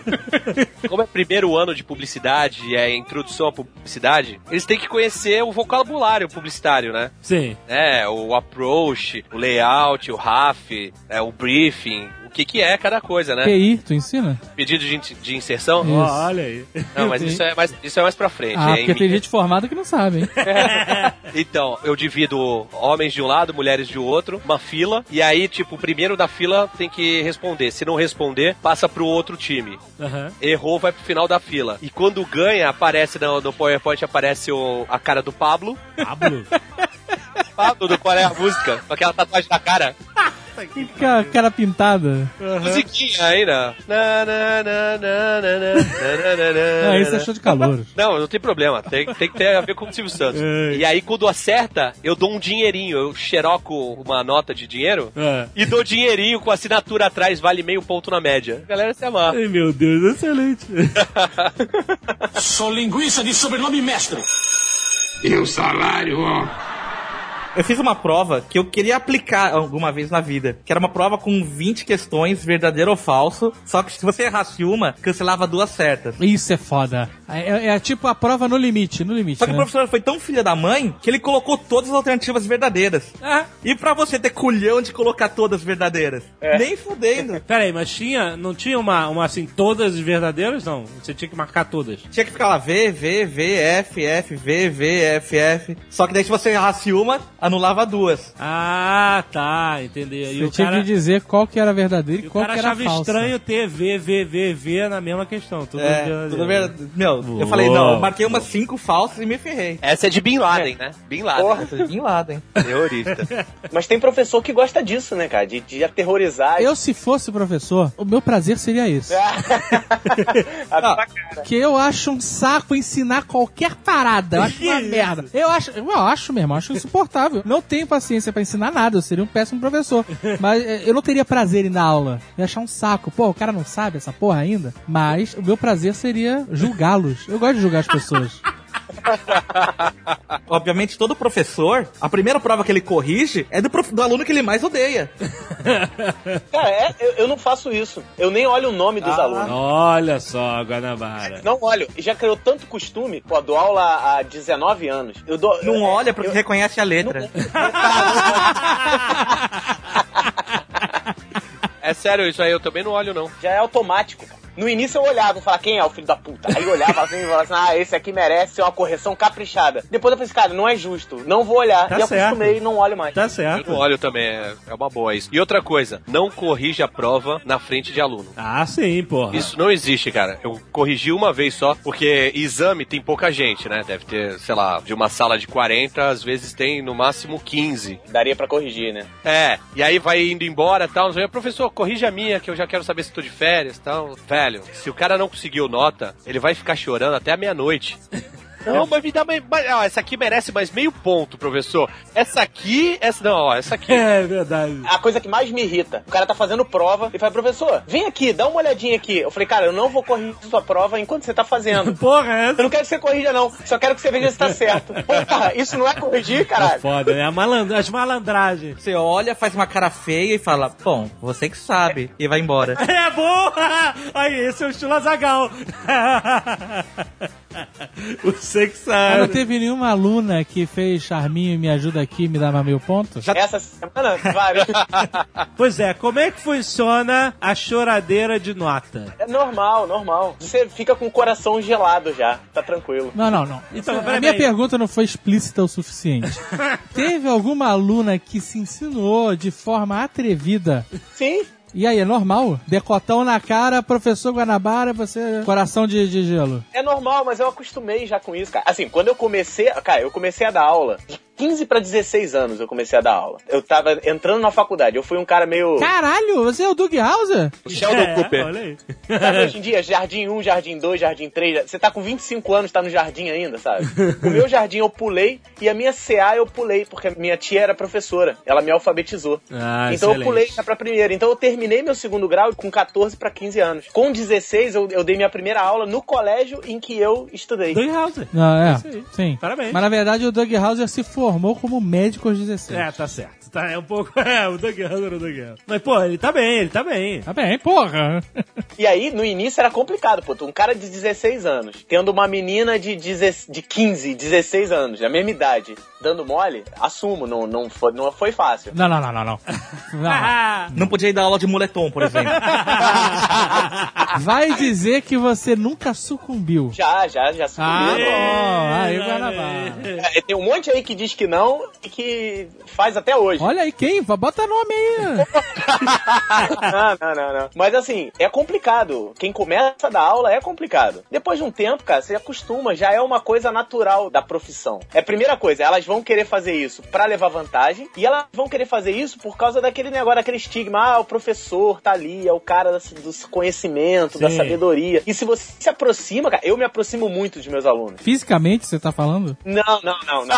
Como é primeiro ano de publicidade e é introdução à publicidade, eles têm que conhecer o vocabulário publicitário, né? sim. É, o approach, o layout, o RAF, é, o briefing, que que é cada coisa, né? QI, tu ensina? Pedido de, de inserção? Isso. Olha aí. Não, mas isso é mais, isso é mais pra frente. Ah, é porque em- tem gente formada que não sabe, hein? Então, eu divido homens de um lado, mulheres de outro, uma fila, e aí, tipo, o primeiro da fila tem que responder. Se não responder, passa pro outro time. Aham. Errou, vai pro final da fila. E quando ganha, aparece no, no PowerPoint, aparece o, a cara do Pablo. Pablo. Pablo, do qual é a música? Com aquela tatuagem na cara. Puta que cara, cara pintada. Uhum. Musiquinha aí, né? Na, na, na, na, na, na, é, isso é show de calor. Não, não tem problema. Tem, tem que ter a ver com o Silvio Santos. É. E aí, quando acerta, eu dou um dinheirinho. Eu xeroco uma nota de dinheiro é. e dou dinheirinho com assinatura atrás, vale meio ponto na média. A galera se amarra. Ai, meu Deus, excelente. Sou linguiça de sobrenome mestre. E o salário, ó. Eu fiz uma prova que eu queria aplicar alguma vez na vida, que era uma prova com 20 questões, verdadeiro ou falso, só que se você errasse uma, cancelava duas certas. Isso é foda. É, é tipo a prova no limite, no limite. Só que né? o professor foi tão filha da mãe que ele colocou todas as alternativas verdadeiras. Ah, E pra você ter culhão de colocar todas verdadeiras? Nem fudendo. pera aí, mas tinha, não tinha uma, uma assim, todas verdadeiras? Não, você tinha que marcar todas. Tinha que ficar lá V, V, V, F, F, V, V, F, F. Só que daí se você errasse uma, anulava duas. Ah, tá, entendi. E Você o tinha cara, que dizer qual que era verdadeiro e e o qual cara que era achava falso. estranho ter V, V, V, V na mesma questão. Tudo É, verdadeiro. tudo verdade. Meu, eu falei, não, eu marquei umas cinco falsas e me ferrei. Essa é de Bin Laden, né? Bin Laden. Porra. Essa é de lado, hein? Terrorista. Mas tem professor que gosta disso, né, cara? De, de aterrorizar. Eu, se fosse professor, o meu prazer seria esse. A tua cara. Que eu acho um saco ensinar qualquer parada. Eu acho uma merda. Eu acho, eu acho mesmo, eu acho insuportável. Não tenho paciência pra ensinar nada, eu seria um péssimo professor. Mas eh, eu não teria prazer em dar aula. Eu ia achar um saco. Pô, o cara não sabe essa porra ainda. Mas o meu prazer seria julgá-los. Eu gosto de julgar as pessoas. Obviamente, todo professor, a primeira prova que ele corrige é do, prof- do aluno que ele mais odeia. Cara, é, eu, eu não faço isso. Eu nem olho o nome dos alunos. Olha só, Guanabara. Não olho. Já criou tanto costume. Pô, dou aula há 19 anos. Eu dou, Não é, olha porque eu- reconhece a letra. É sério, isso aí eu também não olho, não. Já é automático, cara. No início eu olhava e falava, quem é o filho da puta? Aí eu olhava assim e falava assim, ah, esse aqui merece uma correção caprichada. Depois eu falei assim, cara, não é justo, não vou olhar. Tá e eu certo. acostumei e não olho mais. Tá Eu certo. não olho também, é, é uma boa isso. E outra coisa, não corrija a prova na frente de aluno. Ah, sim, porra. Isso não existe, cara. Eu corrigi uma vez só, porque exame tem pouca gente, né? Deve ter, sei lá, de uma sala de 40, às vezes tem no máximo 15. Daria pra corrigir, né? É, e aí vai indo embora e tal. Professor, corrija a minha, que eu já quero saber se tô de férias e tal. Velho, se o cara não conseguiu nota, ele vai ficar chorando até a meia-noite. Não, mas me dá mais. mais- ó, essa aqui merece mais meio ponto, professor. Essa aqui. Essa, não, ó, essa aqui. É verdade. A coisa que mais me irrita, o cara tá fazendo prova e fala, professor, vem aqui, dá uma olhadinha aqui. Eu falei, cara, eu não vou corrigir sua prova enquanto você tá fazendo. Porra, é Eu não quero que você corrija, não. Só quero que você veja se tá certo. Porra, isso não é corrigir, caralho. foda, né? A malandra, as malandragens. Você olha, faz uma cara feia e fala, bom, você que sabe, e vai embora. É bom! Aí, esse é o estilo Azagal. Você que Mas não sabe. teve nenhuma aluna que fez charminho e me ajuda aqui me dá mais mil pontos? Essa semana, vários. Pois é, como é que funciona a choradeira de nota? É normal, normal. Você fica com o coração gelado já, tá tranquilo. Não, não, não. Então, a peraí, minha peraí. pergunta não foi explícita o suficiente. Teve alguma aluna que se insinuou de forma atrevida? Sim, E aí, é normal? Decotão na cara, professor Guanabara, você. Coração de, de gelo. é normal, mas eu acostumei já com isso, cara. Assim, quando eu comecei, cara, eu comecei a dar aula. De 15 pra 16 anos eu comecei a dar aula. Eu tava entrando na faculdade, eu fui um cara meio. Caralho, você é o Doug Hauser? Sheldon É, Cooper. olha aí. Sabe, hoje em dia, jardim 1, jardim 2, jardim 3. Você tá com 25 anos, tá no jardim ainda, sabe? O meu jardim eu pulei e a minha CA eu pulei, porque minha tia era professora. Ela me alfabetizou. Ah, então eu excelente. pulei já pra primeira. Então eu terminei meu segundo grau com 14 pra 15 anos. Com 16, eu, eu dei minha primeira aula no colégio em que eu estudei. Doug Hauser. Não, é. Isso aí. Sim. Parabéns. Mas na verdade o Doug Hauser se formou como médico aos 16. É, tá certo. Tá, é um pouco. É, o Doug Hauser, o Doug Hauser. Mas, pô, ele tá bem, ele tá bem. Tá bem, porra. E aí, no início era complicado, pô. Um cara de 16 anos, tendo uma menina de, 10 de 15, 16 anos, da mesma idade, dando mole, assumo, não, não, foi, não foi fácil. Não, não, não, não, não. Não. Não podia ir dar aula de moletom, por exemplo. Vai dizer que você nunca sucumbiu. Já, já, já Ah, sucumbiu. bom. Aí, Guanabara. É, tem um monte aí que diz que não e que faz até hoje. Olha aí quem? Bota nome aí. não, não, não, não. Mas assim, é complicado. Quem começa a dar aula é complicado. Depois de um tempo, cara, você acostuma, já é uma coisa natural da profissão. É a primeira coisa, elas vão querer fazer isso pra levar vantagem e elas vão querer fazer isso por causa daquele negócio, daquele estigma, ah, o professor tá ali, é o cara do conhecimento, da Sim. sabedoria. E se você se aproxima, cara, eu me aproximo muito dos meus alunos. Fisicamente, você tá falando? Não, não, não, não.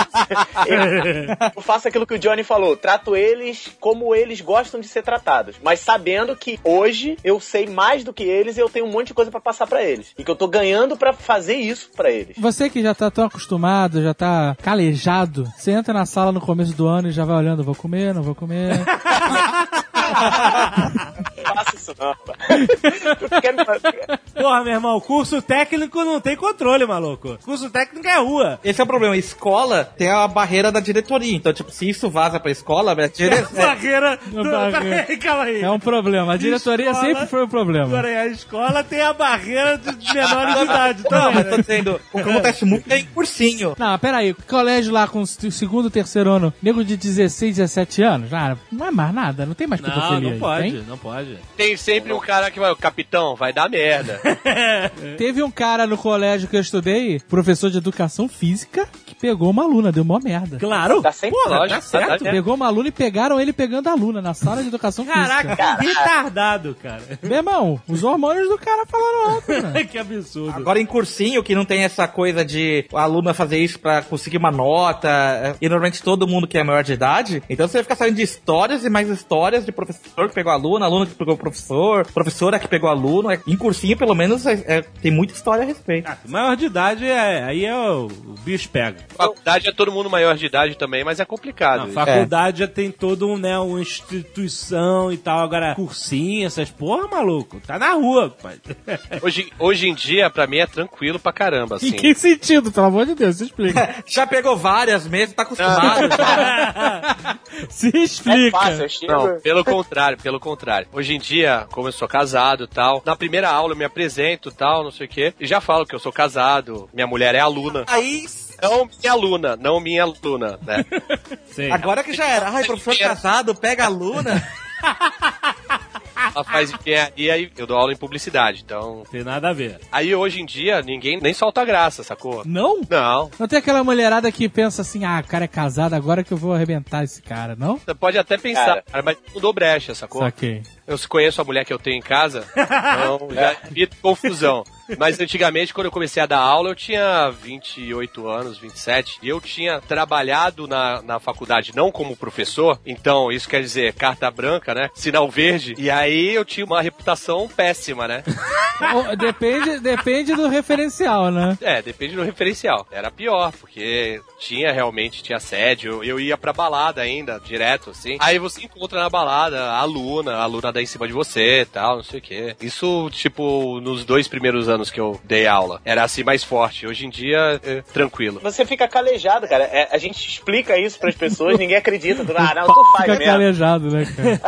Eu, eu faço aquilo que o Johnny falou. Trato eles como eles gostam de ser tratados. Mas sabendo que hoje eu sei mais do que eles e eu tenho um monte de coisa pra passar pra eles. E que eu tô ganhando pra fazer isso pra eles. Você que já tá tão acostumado, já tá calejado, você entra na sala no começo do ano e já vai olhando, vou comer, não vou comer. Não faço isso não. Porra, meu irmão, curso técnico não tem controle, maluco. Curso técnico é rua. Esse é o problema. Escola tem a barreira da diretoria. Então, tipo, se isso vaza pra escola, a dire... é, Barreira. do- barreira. Peraí, calma aí. É um problema. A diretoria Escola- sempre foi um problema. Agora, a escola tem a barreira de menores de idade. Não, também, mas né? tô dizendo, o que acontece muito é em cursinho. Não, peraí, colégio lá com o segundo, terceiro ano, nego de 16, 17 anos, ah, não é mais nada, não tem mais Não, pedofilia não aí, pode, tem? não pode. Tem sempre um cara que vai, capitão, vai dar merda. Teve um cara no colégio que eu estudei, professor de educação física, pegou uma aluna, deu mó merda. Claro. Tá sempre Porra, lógico, tá certo. tá- Pegou uma aluna e pegaram ele pegando a aluna na sala de educação Caraca, física. que retardado, cara. Meu irmão, os hormônios do cara falaram alto, né? que absurdo. Agora em cursinho, que não tem essa coisa de o aluno fazer isso pra conseguir uma nota, é, e normalmente todo mundo que é maior de idade, então você vai ficar sabendo de histórias e mais histórias de professor que pegou aluno, aluno que pegou professor, professora que pegou aluno. É, Em cursinho, pelo menos, é- é- tem muita história a respeito. Ah, maior de idade, é, aí é o, o bicho pega. Faculdade é todo mundo maior de idade também, mas é complicado. Isso. faculdade já tem todo um, né, uma instituição e tal. Agora, cursinho, essas porra, maluco. Tá na rua, pai. Hoje, hoje em dia, pra mim, é tranquilo pra caramba, assim. Em que sentido, pelo amor de Deus, se explica. Já pegou várias mesmo, tá acostumado. se É explica. fácil, eu chego... Não, pelo contrário, pelo contrário. Hoje em dia, como eu sou casado e tal, na primeira aula eu me apresento e tal, não sei o quê, e já falo que eu sou casado, minha mulher é aluna. Aí, Não minha aluna, não minha aluna, né? Sim. agora que já era. Ai, professor casado, pega aluna. Ela faz engenharia e eu dou aula em publicidade, então... Tem nada a ver. Aí hoje em dia, ninguém nem solta graça, sacou? Não? Não. Não tem aquela mulherada que pensa assim, ah, o cara é casado, agora que eu vou arrebentar esse cara, não? Você pode até pensar, Cara. cara, mas não dou brecha, sacou? Saquei. Eu conheço a mulher que eu tenho em casa, então já evito confusão. Mas antigamente, quando eu comecei a dar aula, eu tinha 28 anos, 27, e eu tinha trabalhado na, na faculdade não como professor, então isso quer dizer carta branca, né? Sinal verde, e aí eu tinha uma reputação péssima, né? Depende, depende do referencial, né? É, depende do referencial. Era pior, porque tinha realmente, tinha assédio. Eu ia pra balada ainda, direto, assim. Aí você encontra na balada a aluna, a aluna em cima de você e tal, não sei o quê. Isso, tipo, nos dois primeiros anos que eu dei aula. Era assim mais forte. Hoje em dia, é tranquilo. Você fica calejado, cara. É, a gente explica isso pras pessoas, ninguém acredita. Ah, não, tu faz Fica mesmo. calejado, né, cara?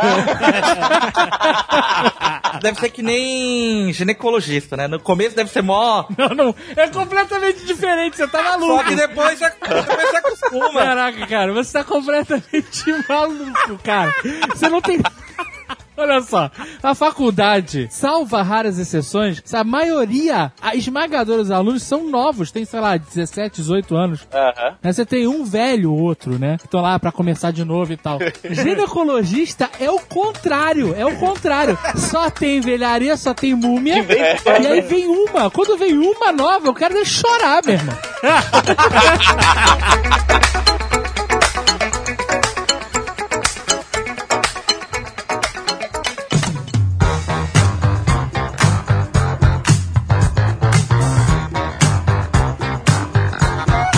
Deve ser que nem ginecologista, né? No começo deve ser mó. Não, não, é completamente diferente, você tá maluco. Só que depois já, depois já acostuma. Caraca, cara, você tá completamente maluco, cara. Você não tem. Olha só, a faculdade, salva raras exceções, a maioria, a esmagadora dos alunos são novos, tem, sei lá, 17, 18 anos. Aham. Né, Você tem um velho, outro, né? Que estão lá pra começar de novo e tal. Ginecologista é o contrário, é o contrário. Só tem velharia, só tem múmia. E aí vem uma. Quando vem uma nova, eu quero chorar, meu irmão.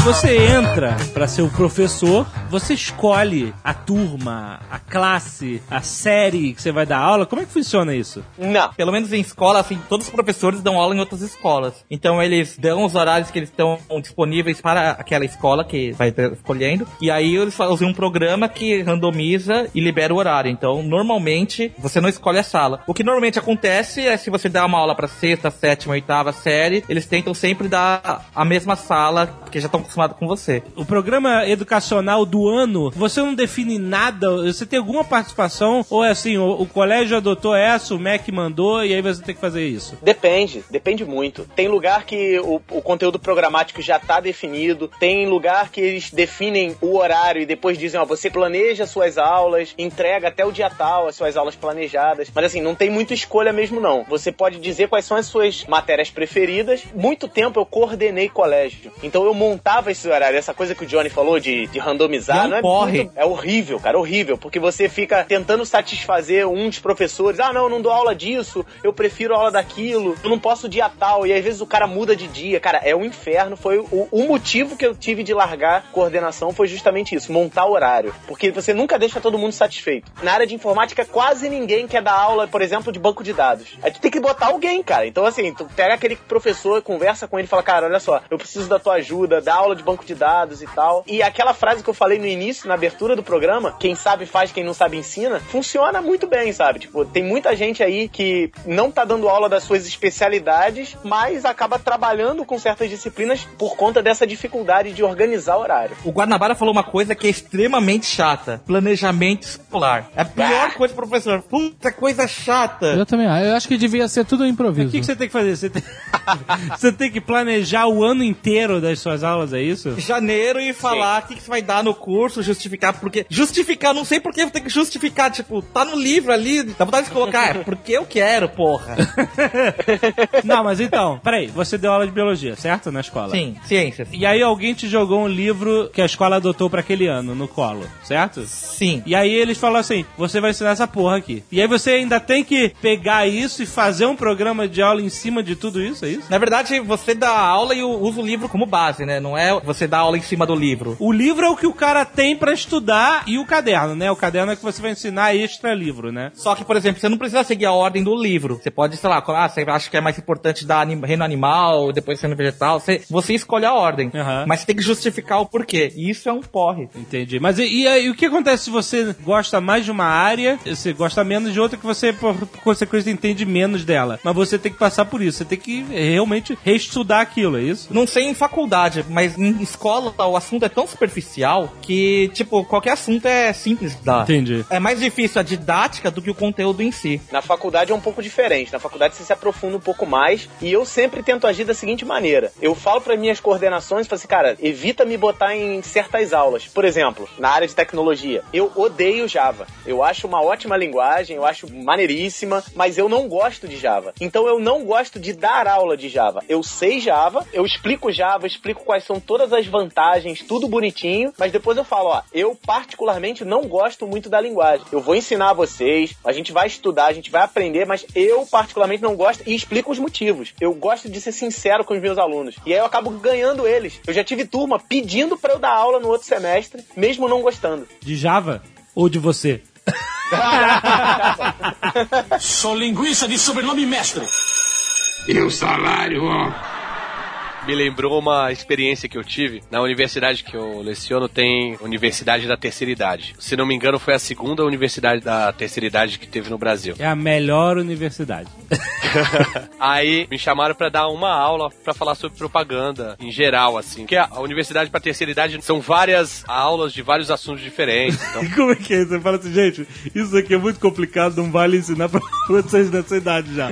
Você entra pra ser o professor, você escolhe a turma, a classe, a série que você vai dar aula. Como é que funciona isso? Não. Pelo menos em escola, assim, todos os professores dão aula em outras escolas. Então eles dão os horários que eles estão disponíveis para aquela escola que vai escolhendo. E aí eles fazem um programa que randomiza e libera o horário. Então, normalmente, você não escolhe a sala. O que normalmente acontece é se você dá uma aula para sexta, sétima, oitava série, eles tentam sempre dar a mesma sala, porque já estão acostumados com você. O programa educacional do ano, você não define nada? Você tem alguma participação? Ou é assim, o, o colégio adotou essa, o MEC mandou e aí você tem que fazer isso? Depende, depende muito. Tem lugar que o, o conteúdo programático já está definido, tem lugar que eles definem o horário e depois dizem, ó, você planeja suas aulas, entrega até o dia tal as suas aulas planejadas. Mas assim, não tem muita escolha mesmo não. Você pode dizer quais são as suas matérias preferidas. Muito tempo eu coordenei colégio. Então eu montava esse horário. Essa coisa que o Johnny falou de, de randomizar, é um não é porre. muito é horrível, cara, horrível, porque você fica tentando satisfazer uns professores. Ah, não, eu não dou aula disso, eu prefiro aula daquilo, eu não posso dia tal, e às vezes o cara muda de dia. Cara, é um inferno. Foi o, o motivo que eu tive de largar coordenação foi justamente isso, montar horário. Porque você nunca deixa todo mundo satisfeito. Na área de informática, quase ninguém quer dar aula, por exemplo, de banco de dados. Aí tu tem que botar alguém, cara. Então, assim, tu pega aquele professor, conversa com ele e fala, cara, olha só, eu preciso da tua ajuda, dá aula de banco de dados e tal. E aquela frase que eu falei no início, na abertura do programa, quem sabe faz, quem não sabe ensina, funciona muito bem, sabe? Tipo, tem muita gente aí que não tá dando aula das suas especialidades, mas acaba trabalhando com certas disciplinas por conta dessa dificuldade de organizar horário. O Guanabara falou uma coisa que é extremamente chata: planejamento escolar. É a pior coisa pro professor. Puta coisa chata. Eu também, acho. eu acho que devia ser tudo O improviso. que, que você tem que fazer? Você tem... você tem que planejar o ano inteiro das suas aulas, é isso? Janeiro e falar o que, que você vai dar no curso justificar porque. Justificar, não sei por que tem que justificar. Tipo, tá no livro ali, dá vontade de colocar. É porque eu quero, porra. Não, mas então, peraí, você deu aula de biologia, certo? Na escola? Sim, ciências. E aí alguém te jogou um livro que a escola adotou pra aquele ano no colo, certo? Sim. E aí eles falaram assim: você vai ensinar essa porra aqui. E aí você ainda tem que pegar isso e fazer um programa de aula em cima de tudo isso, é isso? Na verdade, você dá aula e usa o livro como base, né? Não é você dar aula em cima do livro. O livro é o que o cara tem pra estudar e o caderno, né? O caderno é que você vai ensinar extra livro, né? Só que, por exemplo, você não precisa seguir a ordem do livro. Você pode, sei lá, ah, você acha que é mais importante dar anim- reino animal, depois reino vegetal. Você, você escolhe a ordem. Aham. Mas você tem que justificar o porquê. E isso é um porre. Entendi. Mas e, e aí, o que acontece se você gosta mais de uma área, você gosta menos de outra que você, por, por consequência, entende menos dela? Mas você tem que passar por isso. Você tem que realmente reestudar aquilo, é isso? Não sei em faculdade, mas em escola o assunto é tão superficial que, tipo, qualquer assunto é simples de dar. Entendi. É mais difícil a didática do que o conteúdo em si. Na faculdade é um pouco diferente. Na faculdade você se aprofunda um pouco mais. E eu sempre tento agir da seguinte maneira: eu falo para minhas coordenações, falo assim, cara, evita me botar em certas aulas. Por exemplo, na área de tecnologia, eu odeio Java. Eu acho uma ótima linguagem, eu acho maneiríssima, mas eu não gosto de Java. Então eu não gosto de dar aula de Java. Eu sei Java, eu explico Java, explico quais são todas as vantagens, tudo bonitinho, mas depois eu falo, ó, eu particularmente não gosto muito da linguagem. Eu vou ensinar vocês, a gente vai estudar, a gente vai aprender, mas eu particularmente não gosto e explico os motivos. Eu gosto de ser sincero com os meus alunos. E aí eu acabo ganhando eles. Eu já tive turma pedindo para eu dar aula no outro semestre, mesmo não gostando. De Java ou de você? Sou linguiça de sobrenome mestre. E o salário, ó. Me lembrou uma experiência que eu tive na universidade que eu leciono, tem Universidade da Terceira Idade. Se não me engano, foi a segunda universidade da terceira idade que teve no Brasil. É a melhor universidade. Aí me chamaram pra dar uma aula pra falar sobre propaganda em geral, assim. Porque a universidade pra terceira idade são várias aulas de vários assuntos diferentes. Então, Como é que é? Você fala assim, gente, isso aqui é muito complicado, não vale ensinar pra vocês dessa idade já.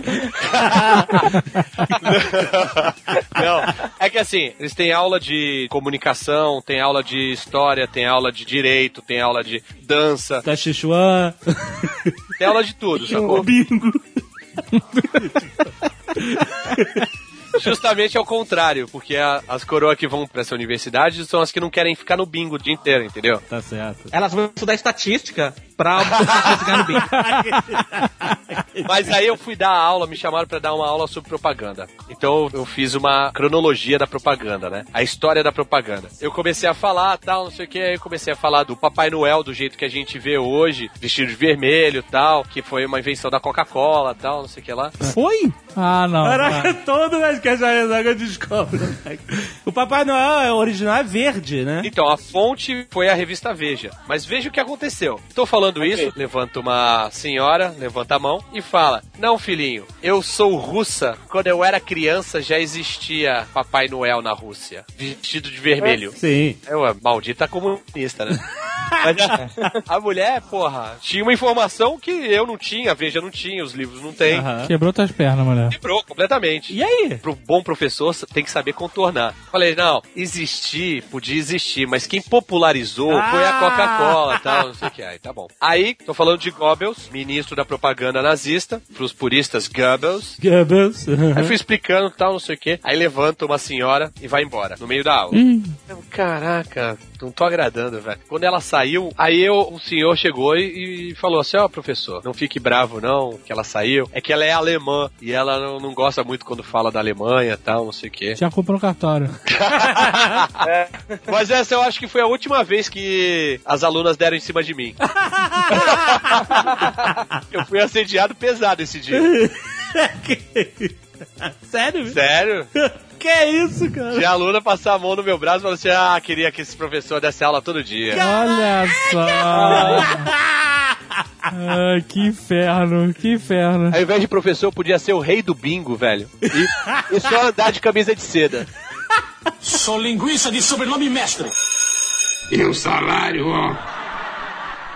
não, é que assim, eles têm aula de comunicação, tem aula de história, tem aula de direito, tem aula de dança, Tá Sichuan, tem aula de tudo, sacou? bingo. Justamente ao contrário, porque a- as coroas que vão pra essa universidade são as que não querem ficar no bingo o dia inteiro, entendeu? Tá certo. Elas vão estudar estatística pra chegar no bingo. Mas aí eu fui dar aula, me chamaram pra dar uma aula sobre propaganda. Então eu fiz uma cronologia da propaganda, né? A história da propaganda. Eu comecei a falar, tal, não sei o que, aí eu comecei a falar do Papai Noel do jeito que a gente vê hoje, vestido de vermelho, tal, que foi uma invenção da Coca-Cola, tal, não sei o que lá. Foi? Ah, não. Caraca, todo Nerdcast a Rezaga descobre. O Papai Noel é original é verde, né? Então, a fonte foi a revista Veja. Mas veja o que aconteceu. Estou falando isso, levanta uma senhora, levanta a mão e fala: Não, filhinho, eu sou russa. Quando eu era criança já existia Papai Noel na Rússia, vestido de vermelho. Sim. Eu, a maldita comunista, né? Mas a, a mulher, porra, tinha uma informação que eu não tinha, a Veja não tinha, os livros não tem. Aham. Quebrou tuas pernas, mulher. Quebrou completamente. E aí? Pro bom professor tem que saber contornar. Falei, não, existir, podia existir, mas quem popularizou foi a Ah! Coca-Cola e tal, não sei o que. Aí, tá bom. Aí, tô falando de Goebbels, ministro da propaganda nazista, pros puristas Goebbels. Goebbels. Aí fui explicando tal, não sei o que. Aí levanta uma senhora e vai embora, no meio da aula. Eu, Caraca, não tô agradando, velho. Quando ela saiu, aí eu, o senhor chegou e, e falou assim: Ó, professor, não fique bravo não, que ela saiu. É que ela é alemã e ela não, não gosta muito quando fala da Alemanha e tal, não sei o quê. Já comprou no cartório. Mas essa eu acho que foi a última vez que as alunas deram em cima de mim. eu fui assediado pesado esse dia. Sério? Sério? Que é isso, cara? Tinha aluna passar a mão no meu braço e falou assim: Ah, queria que esse professor desse aula todo dia. Olha só. Ai, que inferno, que inferno. Ao invés de professor, podia ser o rei do bingo, velho. E, e só andar de camisa de seda. Sou linguiça de sobrenome mestre. E o salário, ó.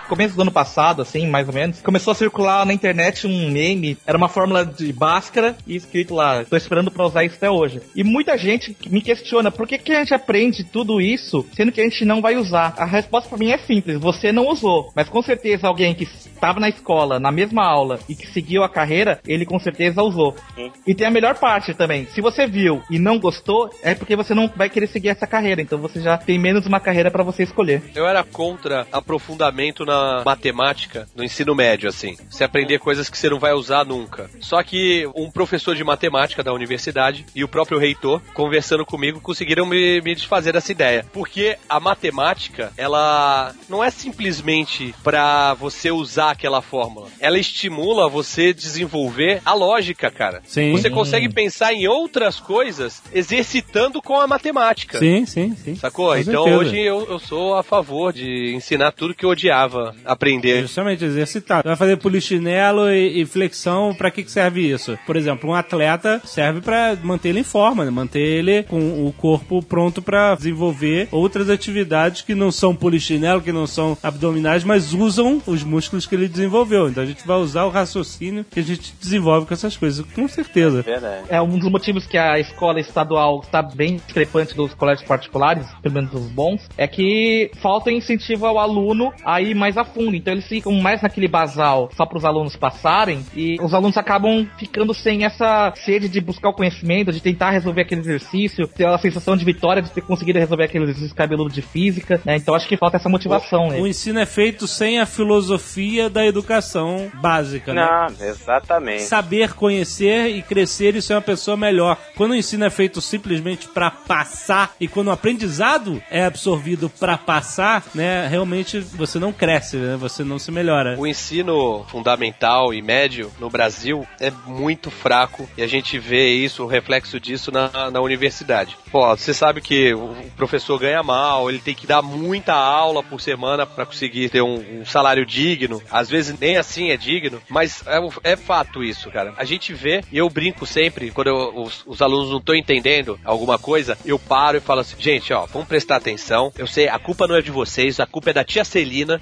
Começo do ano passado, assim, mais ou menos, começou a circular na internet um meme, era uma fórmula de Bhaskara e escrito lá, tô esperando pra usar isso até hoje. E muita gente me questiona, por que, que a gente aprende tudo isso, sendo que a gente não vai usar? A resposta pra mim é simples, você não usou, mas com certeza alguém que estava na escola, na mesma aula, e que seguiu a carreira, ele com certeza usou. Sim. E tem a melhor parte também, se você viu e não gostou, é porque você não vai querer seguir essa carreira, então você já tem menos uma carreira pra você escolher. Eu era contra aprofundamento na matemática no ensino médio, assim. Você aprender coisas que você não vai usar nunca. Só que um professor de matemática da universidade e o próprio reitor, conversando comigo, conseguiram me, me desfazer dessa ideia. Porque a matemática, ela não é simplesmente pra você usar aquela fórmula. Ela estimula você desenvolver a lógica, cara. Sim. Você consegue pensar em outras coisas exercitando com a matemática. Sim, sim, sim. Sacou? Com então certeza. hoje eu, eu sou a favor de ensinar tudo que eu odiava aprender. Justamente, exercitar. Vai fazer polichinelo e, e flexão, pra que, que serve isso? Por exemplo, um atleta serve pra manter ele em forma, né? manter ele com o corpo pronto pra desenvolver outras atividades que não são polichinelo, que não são abdominais, mas usam os músculos que ele desenvolveu. Então a gente vai usar o raciocínio que a gente desenvolve com essas coisas, com certeza. Verdade. É um dos motivos que a escola estadual está bem discrepante dos colégios particulares, pelo menos os bons, é que falta incentivo ao aluno a ir mais a fundo. Então eles ficam mais naquele basal só para os alunos passarem e os alunos acabam ficando sem essa sede de buscar o conhecimento, de tentar resolver aquele exercício, ter a sensação de vitória de ter conseguido resolver aquele exercício cabeludo de física, né? Então acho que falta essa motivação, né? O ensino é feito sem a filosofia da educação básica, né? Não, exatamente. Saber conhecer e crescer e ser uma pessoa melhor. Quando o ensino é feito simplesmente pra passar e quando o aprendizado é absorvido pra passar, né, realmente você não cresce, né? Você não se melhora. O ensino fundamental e médio no Brasil é muito fraco e a gente vê isso, o reflexo disso na, na universidade. Pô, você sabe que o professor ganha mal, ele tem que dar muita aula por semana para conseguir ter um, um salário digno. Às vezes nem assim é digno, mas é, é fato isso, cara. A gente vê, e eu brinco sempre, quando eu- os, os alunos não estão entendendo alguma coisa, eu paro e falo assim, gente, ó, vamos prestar atenção. Eu sei, a culpa não é de vocês, a culpa é da tia Celina.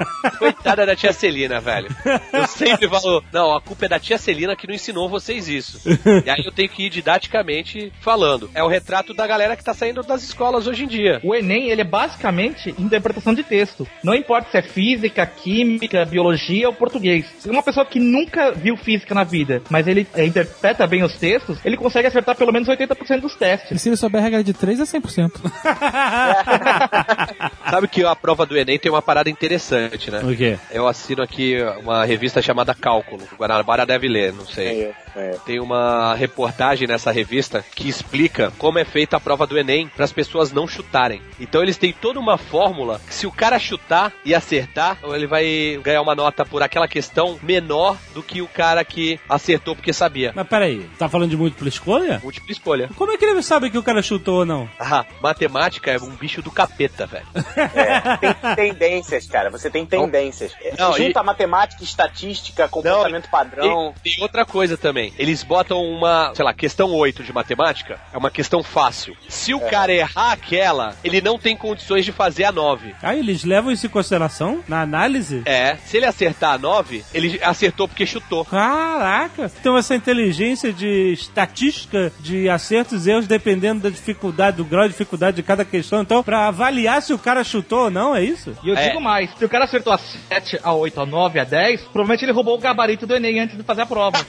Coitada da tia Celina, velho. Eu sempre falo, não, a culpa é da tia Celina que não ensinou vocês isso. E aí eu tenho que ir didaticamente falando. É o retrato da galera que tá saindo das escolas hoje em dia. O Enem, ele é basicamente interpretação de texto. Não importa se é física, química, biologia ou português. Se uma pessoa que nunca viu física na vida, mas ele é, interpreta bem os textos, ele consegue acertar pelo menos 80% dos E testes. se ele souber a regra de 3 é 100%. Sabe que a prova do Enem tem uma parada interessante, né? O quê? Eu assino aqui uma revista chamada Cálculo. O Guanabara deve ler, não sei. É, é. Tem uma reportagem nessa revista que explica como é feita a prova do Enem para as pessoas não chutarem. Então eles têm toda uma fórmula que se o cara chutar e acertar, ele vai ganhar uma nota por aquela questão menor do que o cara que acertou porque sabia. Mas peraí, tá falando de múltipla escolha? Múltipla escolha. Como é que ele sabe que o cara chutou ou não? Ah, matemática é um bicho do capeta, velho. É, tem tendências, cara. Você tem tendências. Não, Junta e- matemática, estatística, comportamento padrão. E tem outra coisa também. Eles botam uma, sei lá, questão 8 de matemática, é uma questão fácil. Se o cara errar aquela, ele não tem condições de fazer a 9. Ah, eles levam isso em consideração na análise? É, se ele acertar a 9, ele acertou porque chutou. Caraca! Então essa inteligência de estatística de acertos e erros dependendo da dificuldade, do grau de dificuldade de cada questão. Então, pra avaliar se o cara chutou ou não, é isso? E eu É. digo mais, se o cara acertou a 7, a 8, a 9, a 10, provavelmente ele roubou o gabarito do Enem antes de fazer a prova.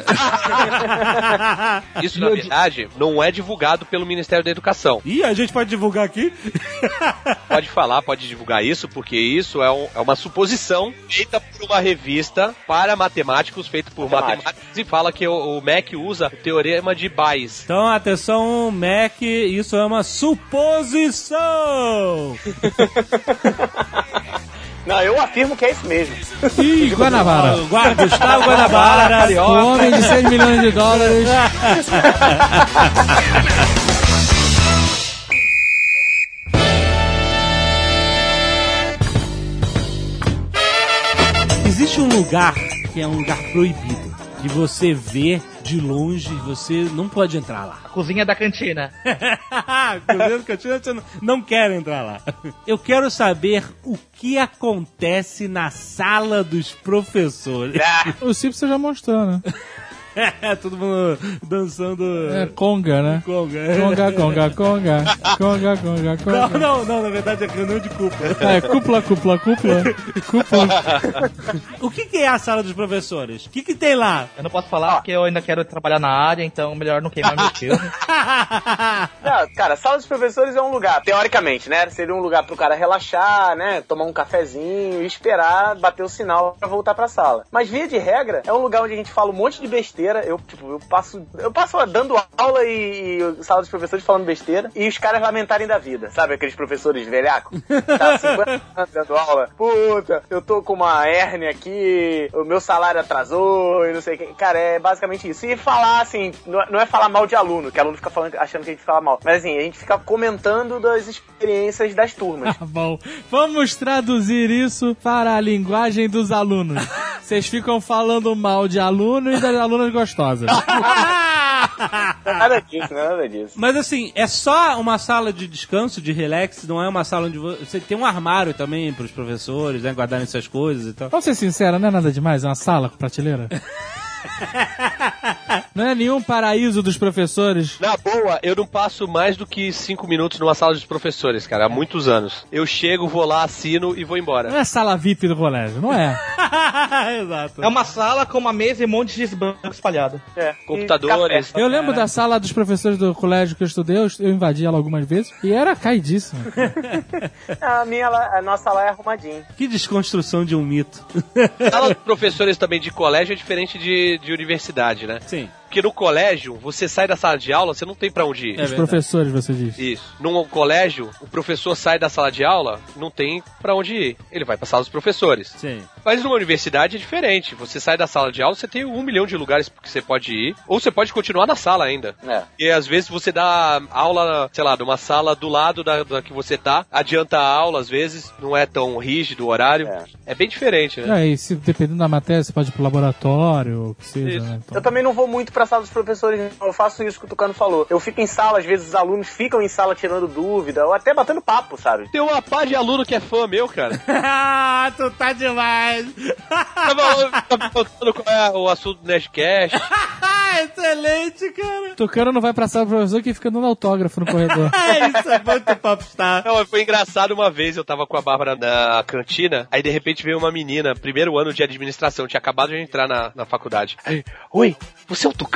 Isso, na verdade, não é divulgado pelo Ministério da Educação. Ih, a gente pode divulgar aqui? Pode falar, pode divulgar isso, porque isso é, um- é uma suposição feita por uma revista para matemáticos, feita por Matemáticos. matemáticos, e fala que o, o MEC usa o teorema de Bayes. Então, atenção, Mac, isso é uma suposição! Não, eu afirmo que é isso mesmo. Ih, Guanabara. Gua- Gustavo Guanabara, O homem de 6 milhões de dólares. Existe um lugar que é um lugar proibido de você ver de longe, você não pode entrar lá. A cozinha da cantina. Cozinha da cantina, você não, não quer entrar lá. Eu quero saber o que acontece na sala dos professores. O Simpson já mostrou, né? É, todo mundo dançando. É conga, né? Conga. Conga, conga, conga. Conga, conga, Não, conga. não, não, na verdade é reunião de cúpula. É, cúpula, cúpula, cúpula. Cúpula. O que, que é a sala dos professores? O que, que tem lá? Eu não posso falar porque eu ainda quero trabalhar na área, então melhor não queimar meu filme. Não, cara, sala dos professores é um lugar, teoricamente, né? Seria um lugar pro cara relaxar, né? Tomar um cafezinho e esperar bater o sinal pra voltar pra sala. Mas via de regra, é um lugar onde a gente fala um monte de besteira. Eu, tipo, eu passo. Eu passo dando aula e, e sala dos professores falando besteira e os caras lamentarem da vida. Sabe aqueles professores velhacos? Tá 50 anos dando aula. Puta, eu tô com uma hérnia aqui, o meu salário atrasou e não sei o que. Cara, é basicamente isso. E falar assim, não é- não é falar mal de aluno, que aluno fica falando, achando que a gente fala mal. Mas assim, a gente fica comentando das experiências das turmas. Tá bom. Vamos traduzir isso para a linguagem dos alunos. Vocês ficam falando mal de aluno e das alunas gostosas. nada disso, não é nada disso. Mas assim, é só uma sala de descanso, de relax, não é uma sala onde vo- você tem um armário também pros professores, né, guardarem suas coisas e tal. Vamos ser sinceros, não é nada demais, é uma sala com prateleira. Não é nenhum paraíso dos professores. Na boa, eu não passo mais do que cinco minutos numa sala dos professores, cara, há muitos anos. Eu chego, vou lá, assino e vou embora. Não é sala VIP do colégio, não é? Exato. É uma sala com uma mesa e um monte de banco espalhado. É. Computadores. Eu lembro da sala dos professores do colégio que eu estudei, eu, invadi ela algumas vezes e era caidíssima. A minha, a nossa lá é arrumadinha. Que desconstrução de um mito. Sala dos professores também de colégio é diferente de, de universidade, né? Sim. Porque no colégio, você sai da sala de aula, você não tem pra onde ir. É Os verdade. professores, você diz. Isso. Num colégio, o professor sai da sala de aula, não tem pra onde ir. Ele vai pra sala dos professores. Sim. Mas numa universidade é diferente. Você sai da sala de aula, você tem um milhão de lugares que você pode ir. Ou você pode continuar na sala ainda. É. E às vezes você dá aula, sei lá, de uma sala do lado da, da que você tá, adianta a aula, às vezes, não é tão rígido o horário. É. É, bem diferente, né? É, e se, dependendo da matéria, você pode ir pro laboratório, o que seja, Isso. né? Então, Eu também não vou muito pra sala dos professores, eu faço isso que o Tucano falou. Eu fico em sala, às vezes os alunos ficam em sala tirando dúvida, ou até batendo papo, sabe? Tem uma pá de aluno que é fã meu, cara. Ah, tu tá demais. Tava tava perguntando qual é o assunto do Nerdcast. Excelente, cara. Tucano não vai pra sala do professor que fica dando autógrafo no corredor. É isso, é muito popstar. Não, foi engraçado uma vez, eu tava com a Bárbara na cantina, aí de repente veio uma menina, primeiro ano de administração, tinha acabado de entrar na, na faculdade. Aí, oi, você é o Tucano?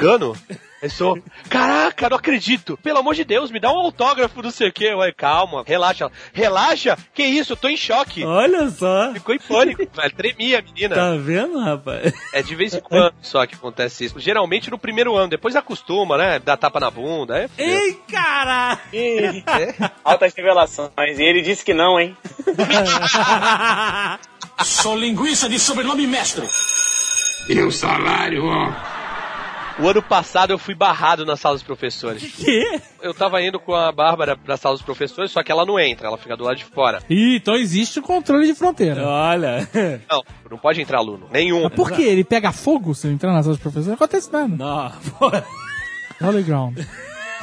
Eu sou, caraca, não acredito. Pelo amor de Deus, me dá um autógrafo, não sei o quê. Falei, calma, relaxa. Ela, Relaxa? Que isso, eu tô em choque. Olha só. Ficou em pânico, velho. Tremia a menina. Tá vendo, rapaz? É de vez em quando só que acontece isso. Geralmente no primeiro ano, depois acostuma, né? Dá tapa na bunda. É. Ei, cara! Altas revelações. E ele disse que não, hein? Sou linguiça de sobrenome mestre. E o salário, ó. O ano passado eu fui barrado na sala dos professores. Que? Eu tava indo com a Bárbara pra sala dos professores, só que ela não entra, ela fica do lado de fora. Ih, então existe o controle de fronteira. Olha. Não, não pode entrar aluno. Nenhum. Mas por que? Ele pega fogo se eu entrar na sala dos professores? Não acontece nada. Não, pô. Holy ground.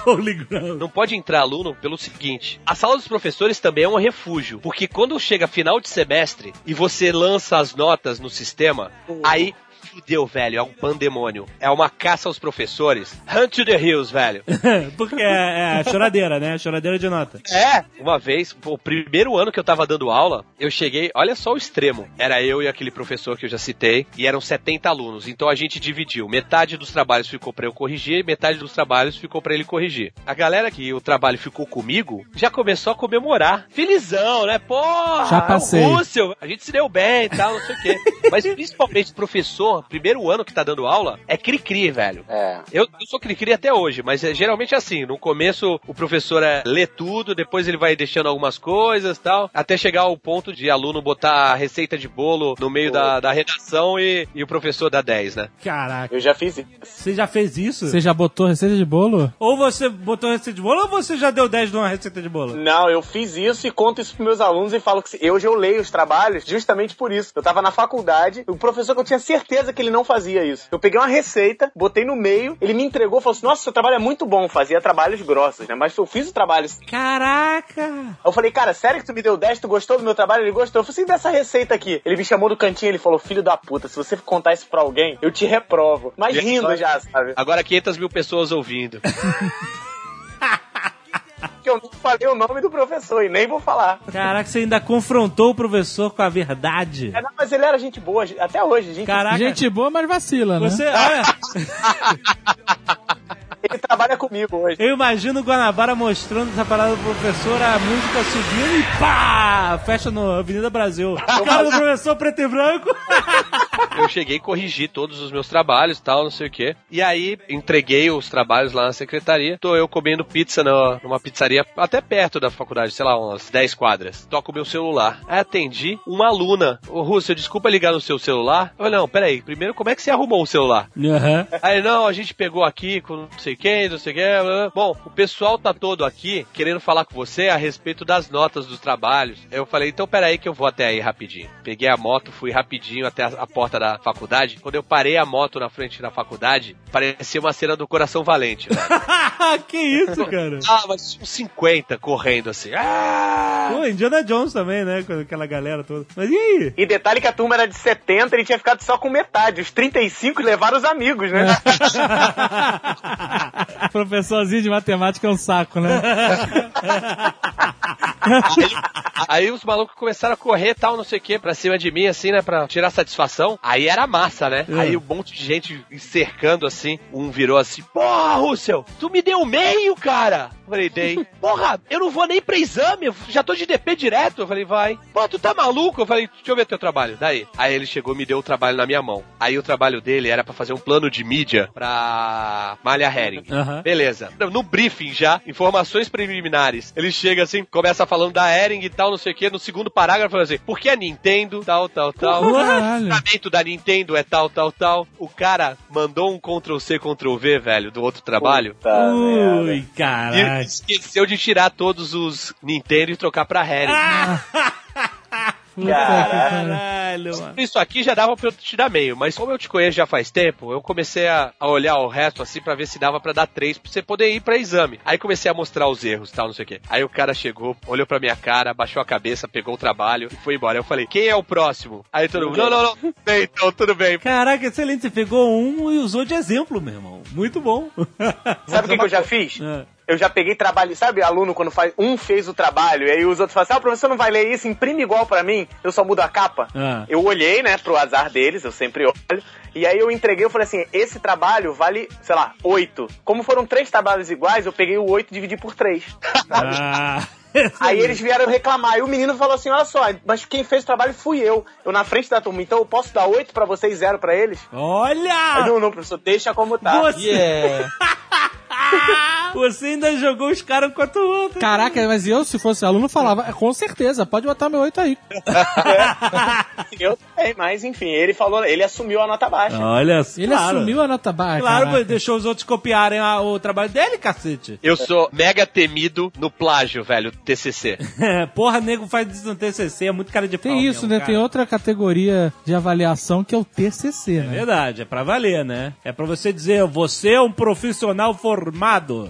Holy ground. Não pode entrar aluno pelo seguinte: a sala dos professores também é um refúgio. Porque quando chega final de semestre e você lança as notas no sistema, aí fudeu, velho. É um pandemônio. É uma caça aos professores. Hunt to the hills, velho. Porque é, é choradeira, né? Choradeira de nota. É, uma vez, o primeiro ano que eu tava dando aula, eu cheguei, olha só o extremo. Era eu e aquele professor que eu já citei, e eram 70 alunos. Então a gente dividiu. Metade dos trabalhos ficou pra eu corrigir, metade dos trabalhos ficou pra ele corrigir. A galera que o trabalho ficou comigo já começou a comemorar. Felizão, né? Porra, Já passei. é o Russell, a gente se deu bem e tal, não sei o quê. Mas principalmente o professor, primeiro ano que tá dando aula, é cri-cri, velho. É. Eu, eu sou cri-cri até hoje, mas é geralmente assim. No começo o professor é, lê tudo, depois ele vai deixando algumas coisas e tal, até chegar ao ponto de aluno botar a receita de bolo no meio da, da redação e, e o professor dá 10, né? Caraca. Eu já fiz isso. Você já fez isso? Você já botou receita de bolo? Ou você botou receita de bolo ou você já deu 10 numa receita de bolo? Não, eu fiz isso e conto isso pros meus alunos e falo que hoje eu leio os trabalhos justamente por isso. Eu tava na faculdade, o professor que eu tinha certeza certeza que ele não fazia isso. Eu peguei uma receita, botei no meio, ele me entregou, falou assim: Nossa, seu trabalho é muito bom. Fazia trabalhos grossos, né? Mas eu fiz o trabalho. Caraca! Eu falei, cara, sério que tu me deu 10? Tu gostou do meu trabalho? Ele gostou. Eu falei assim, dessa receita aqui. Ele me chamou do cantinho, ele falou, filho da puta, se você contar isso pra alguém, eu te reprovo. Mas E rindo já, sabe? Agora 500 mil pessoas ouvindo. Porque eu não falei o nome do professor e nem vou falar. Caraca, você ainda confrontou o professor com a verdade. É, não, mas ele era gente boa, até hoje, gente. Caraca, Gente boa, mas vacila, né? você, olha, Ele trabalha comigo hoje. eu imagino o Guanabara mostrando essa parada do professor, a música subindo e pá! Fecha no Avenida Brasil. O cara do professor preto e branco. Eu cheguei e corrigi todos os meus trabalhos e tal, não sei o quê. E aí, entreguei os trabalhos lá na secretaria. Tô eu comendo pizza na- numa pizzaria até perto da faculdade, sei lá, umas 10 quadras. Toco o meu celular. Aí atendi uma aluna. Ô, Rússia, desculpa ligar no seu celular. Eu falei, não, peraí. Primeiro, como é que você arrumou o celular? Aham. Aí, não, a gente pegou aqui com não sei quem, não sei quem. blá, blá. Bom, o pessoal tá todo aqui querendo falar com você a respeito das notas dos trabalhos. Eu falei, então peraí que eu vou até aí rapidinho. Peguei a moto, fui rapidinho até a, a porta da faculdade. Quando eu parei a moto na frente da faculdade, parecia uma cena do Coração Valente, velho. que isso, cara? ah, mas uns 50 correndo assim. Ah! Pô, Indiana Jones também, né? Com aquela galera toda. Mas e aí? E detalhe que a turma era de 70, ele tinha ficado só com metade. Os 35 levaram os amigos, né? Professorzinho de matemática é um saco, né? Aí os malucos começaram a correr tal, não sei o que, pra cima de mim, assim, né, pra tirar satisfação. Aí era massa, né? Aí um monte de gente cercando assim. Um virou assim: Porra, Russell, tu me deu meio, cara. Eu falei, dei. Porra, eu não vou nem pra exame, já tô de DP direto. Eu falei, vai. Pô, tu tá maluco? Eu falei, deixa eu ver teu trabalho. Daí. Aí ele chegou e me deu o trabalho na minha mão. Aí o trabalho dele era pra fazer um plano de mídia pra Malha Herring. Aham. Beleza. No, no briefing já, informações preliminares. Ele chega assim, começa falando da Ering e tal, não sei o que. No segundo parágrafo, fala assim: por que a Nintendo, tal, tal, tal. O caralho. funcionamento da Nintendo é tal, tal, tal. O cara mandou um Ctrl-C, Ctrl-V, velho, do outro trabalho. Puta. Ui, E caraca. esqueceu de tirar todos os Nintendo e trocar pra que pariu. Caralho, mano. Isso aqui já dava pra eu te dar meio, mas como eu te conheço já faz tempo, eu comecei a, a olhar o resto assim pra ver se dava pra dar três pra você poder ir pra exame. Aí comecei a mostrar os erros tal, não sei o quê. Aí o cara chegou, olhou pra minha cara, baixou a cabeça, pegou o trabalho e foi embora. Eu falei, quem é o próximo? Aí todo mundo, não, não, não, bem, então tudo bem. Caraca, excelente. Você pegou um e usou de exemplo, meu irmão. Muito bom. Sabe o que, que eu já fiz? É. Eu já peguei trabalho, sabe, aluno quando faz um fez o trabalho e aí os outros falam assim: "Ah, o professor não vai ler isso, imprime igual pra mim, eu só mudo a capa". Ah. Eu olhei, né, pro azar deles, eu sempre olho. E aí eu entreguei, eu falei assim: "Esse trabalho vale, sei lá, oito. Como foram três trabalhos iguais, eu peguei o oito e dividi por três. Ah. Aí eles vieram reclamar. E o menino falou assim: Olha só, mas quem fez o trabalho fui eu. Eu na frente da turma. Então eu posso dar oito pra vocês e zero pra eles? Aí, Olha! não, não, professor, deixa como tá. Você, Yeah. você ainda jogou os caras um contra o outro. Caraca, mas eu, se fosse aluno, falava, "É, com certeza, pode botar meu 8 aí. Eu também, mas enfim, ele falou, ele assumiu a nota baixa. Olha, Ele claro. assumiu a nota baixa. Claro, caraca. deixou os outros copiarem a- o trabalho dele, cacete. Eu sou mega temido no plágio, velho, TCC. Porra, nego faz isso no TCC, é muito cara de pau Tem isso, mesmo, né? cara. Tem outra categoria de avaliação que é o TCC, É né? verdade, é pra valer, né? É pra você dizer, você é um profissional formado.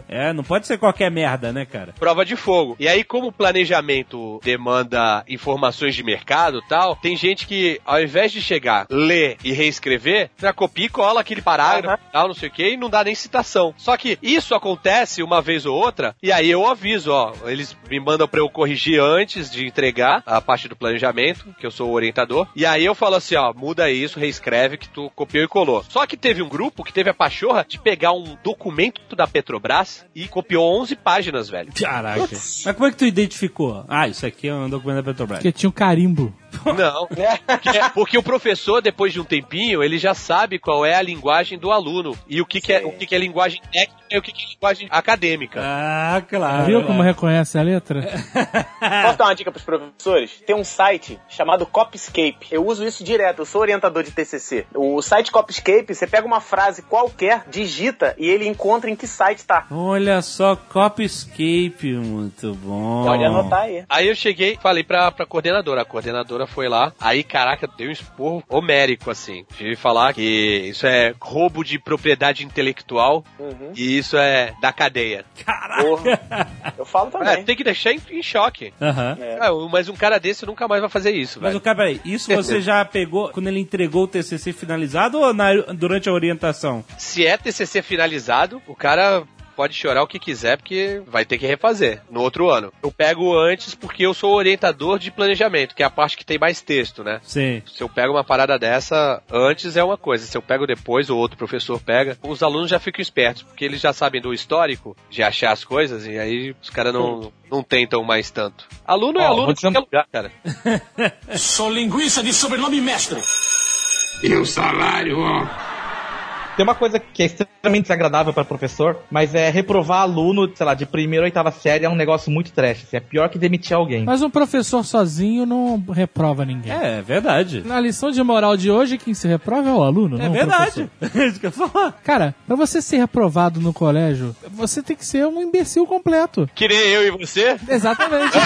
É, não pode ser qualquer merda, né, cara? prova de fogo. E aí, como o planejamento demanda informações de mercado e tal, tem gente que, ao invés de chegar, ler e reescrever, já copia e cola aquele parágrafo e tal, não sei o que, e não dá nem citação. Só que isso acontece uma vez ou outra, e aí eu aviso, ó, eles me mandam pra eu corrigir antes de entregar a parte do planejamento, que eu sou o orientador, e aí eu falo assim, ó, muda isso, reescreve que tu copiou e colou. Só que teve um grupo que teve a pachorra de pegar um documento da Petrobras e copiou 11 páginas, velho. Caraca. Mas como é que tu identificou? Ah, isso aqui é um documento da Petrobras. Porque tinha um carimbo. Não. Porque, porque o professor, depois de um tempinho, ele já sabe qual é a linguagem do aluno. E o que, que é, o que, que é linguagem técnica e o que, que é linguagem acadêmica. Ah, claro. Viu como reconhece a letra? Posso dar uma dica pros professores? Tem um site chamado Copyscape. Eu uso isso direto, eu sou orientador de TCC. O site Copyscape, você pega uma frase qualquer, digita e ele encontra em que site tá. Olha só, Copyscape, muito bom. Pode anotar aí. Aí eu cheguei, falei pra, pra coordenadora. A coordenadora orientadora foi lá. Aí, caraca, deu um esporro homérico, assim. De falar que isso é roubo de propriedade intelectual Uhum. e isso é da cadeia. Porra. Eu falo É, também. tem que deixar em, em choque. Aham. É. Ah, mas um cara desse nunca mais vai fazer isso, Mas velho. o cara, peraí, isso você já pegou quando ele entregou o TCC finalizado ou na- durante a orientação? Se é TCC finalizado, o cara pode chorar o que quiser, porque vai ter que refazer no outro ano. Eu pego antes porque eu sou orientador de planejamento, que é a parte que tem mais texto, né? Sim. Se eu pego uma parada dessa antes é uma coisa, se eu pego depois ou outro professor pega, os alunos já ficam espertos, porque eles já sabem do histórico, de achar as coisas, e aí os caras não, não tentam mais tanto. Aluno é Ó, aluno um- qualquer lugar, cara. Sou linguiça de sobrenome mestre. E o salário, ó. Tem uma coisa que é extremamente desagradável para professor, mas é reprovar aluno, sei lá, de primeira ou oitava série é um negócio muito trash. assim, é pior que demitir alguém. Mas um professor sozinho não reprova ninguém. É, é verdade. Na lição de moral de hoje, quem se reprova é o aluno, É não o verdade. professor. É isso que eu falar. Cara, pra você ser reprovado no colégio, você tem que ser um imbecil completo. Que nem eu e você, Exatamente.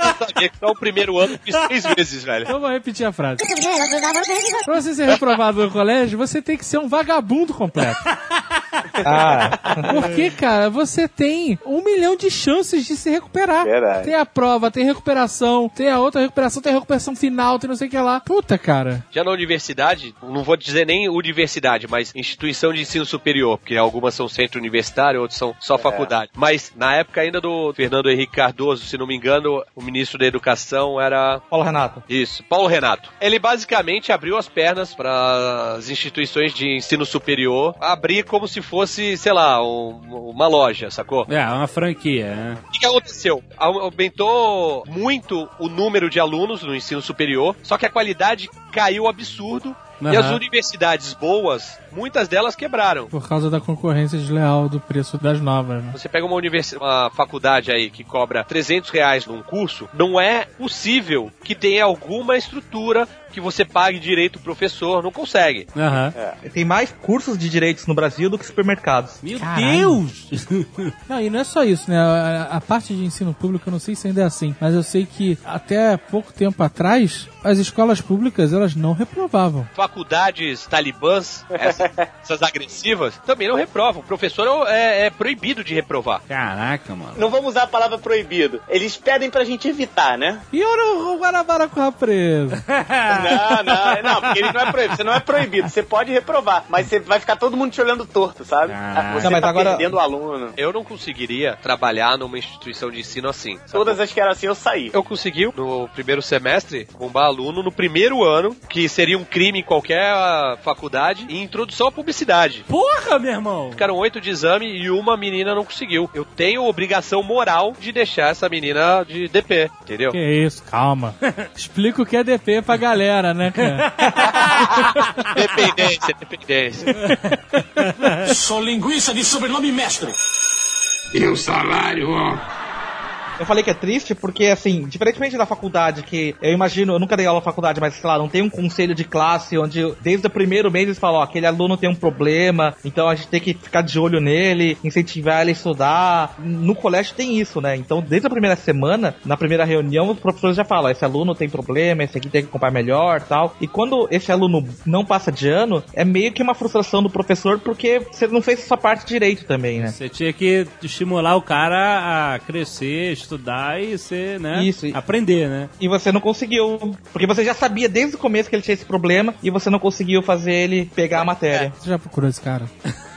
eu sabia que só o primeiro ano fiz seis vezes, velho. então eu vou repetir a frase. pra você ser reprovado no colégio, você tem que ser um vagabundo completo. Ah, Porque, cara, você tem um milhão de chances de se recuperar. Verdade. Tem a prova, tem recuperação, tem a outra recuperação, tem a recuperação final, tem não sei o que lá. Puta, cara. Já na universidade, não vou dizer nem universidade, mas instituição de ensino superior, porque algumas são centro universitário, outras são só faculdade. Mas na época ainda do Fernando Henrique Cardoso, se não me engano, o ministro da Educação era Paulo Renato. isso, Paulo Renato. Ele basicamente abriu as pernas para as instituições de ensino superior abrir como se fosse, sei lá, um- uma loja, sacou? É, uma franquia, né? O que, que aconteceu? Aumentou muito o número de alunos no ensino superior, só que a qualidade caiu absurdo. E Aham. as universidades boas, muitas delas quebraram. Por causa da concorrência desleal do preço das novas, né? Você pega uma, universi- uma faculdade aí que cobra 300 reais num curso, não é possível que tenha alguma estrutura que você pague direito o professor, não consegue. Aham. Tem mais cursos de direitos no Brasil do que supermercados. Meu Caralho. Deus! Não, e não é só isso, né? A, a parte de ensino público, eu não sei se ainda é assim, mas eu sei que até pouco tempo atrás, as escolas públicas, elas não reprovavam. Faculdades talibãs, essas, essas agressivas, também não reprovam. O professor é, é proibido de reprovar. Caraca, mano. Não vamos usar a palavra proibido. Eles pedem pra gente evitar, né? E o, o Guarabara com a presa? Não, não, não, porque ele não é proibido. Você não é proibido, você pode reprovar, mas você vai ficar todo mundo te olhando torto, sabe? Ah. Você Não, mas tá agora- perdendo o aluno. Eu não conseguiria trabalhar numa instituição de ensino assim. sabe? Todas as que eram assim eu saí. Eu consegui, no primeiro semestre, bombar aluno no primeiro ano, que seria um crime em qualquer ah, faculdade, e introdução à publicidade. Porra, meu irmão! Ficaram oito de exame e uma menina não conseguiu. Eu tenho obrigação moral de deixar essa menina de DP, entendeu? Que isso, calma. Explica o que é DP pra galera, né, cara? Dependência, dependência. Sou linguiça de sobrenome mestre. E o salário, ó. Eu falei que é triste porque, assim, diferentemente da faculdade, que eu imagino, eu nunca dei aula na faculdade, mas, sei lá, não tem um conselho de classe onde desde o primeiro mês eles falam, ó, aquele aluno tem um problema, então a gente tem que ficar de olho nele, incentivar ele a estudar. No colégio tem isso, né? Então, desde a primeira semana, na primeira reunião, os professores já falam, esse aluno tem problema, esse aqui tem que comprar melhor tal. E quando esse aluno não passa de ano, é meio que uma frustração do professor porque você não fez a sua parte direito também, né? Você tinha que estimular o cara a crescer, estudar e ser, né? Isso, Aprender, né? E você não conseguiu, porque você já sabia desde o começo que ele tinha esse problema e você não conseguiu fazer ele pegar a matéria. Você já procurou esse cara?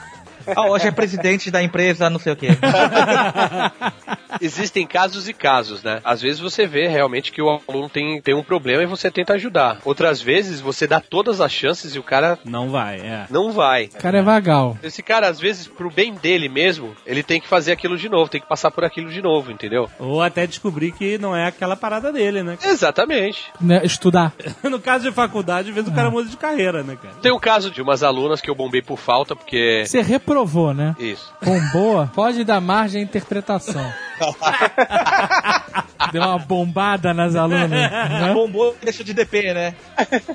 Ah, hoje é presidente da empresa, não sei o quê. Existem casos e casos, né? Às vezes você vê realmente que o aluno tem, tem um problema e você tenta ajudar. Outras vezes você dá todas as chances e o cara Não vai, é. não vai. O cara é vagal. Esse cara, às vezes, pro bem dele mesmo, ele tem que fazer aquilo de novo, tem que passar por aquilo de novo, entendeu? Ou até descobrir que não é aquela parada dele, né? Exatamente. Né, Estudar. No caso de faculdade, às vezes o cara muda de carreira, né, cara? Tem o caso de umas alunas que eu bombei por falta, porque. Você reprovou, né? Isso. Com boa, pode dar margem à interpretação. Deu uma bombada nas alunas. Né? Bombou e deixou de DP, né?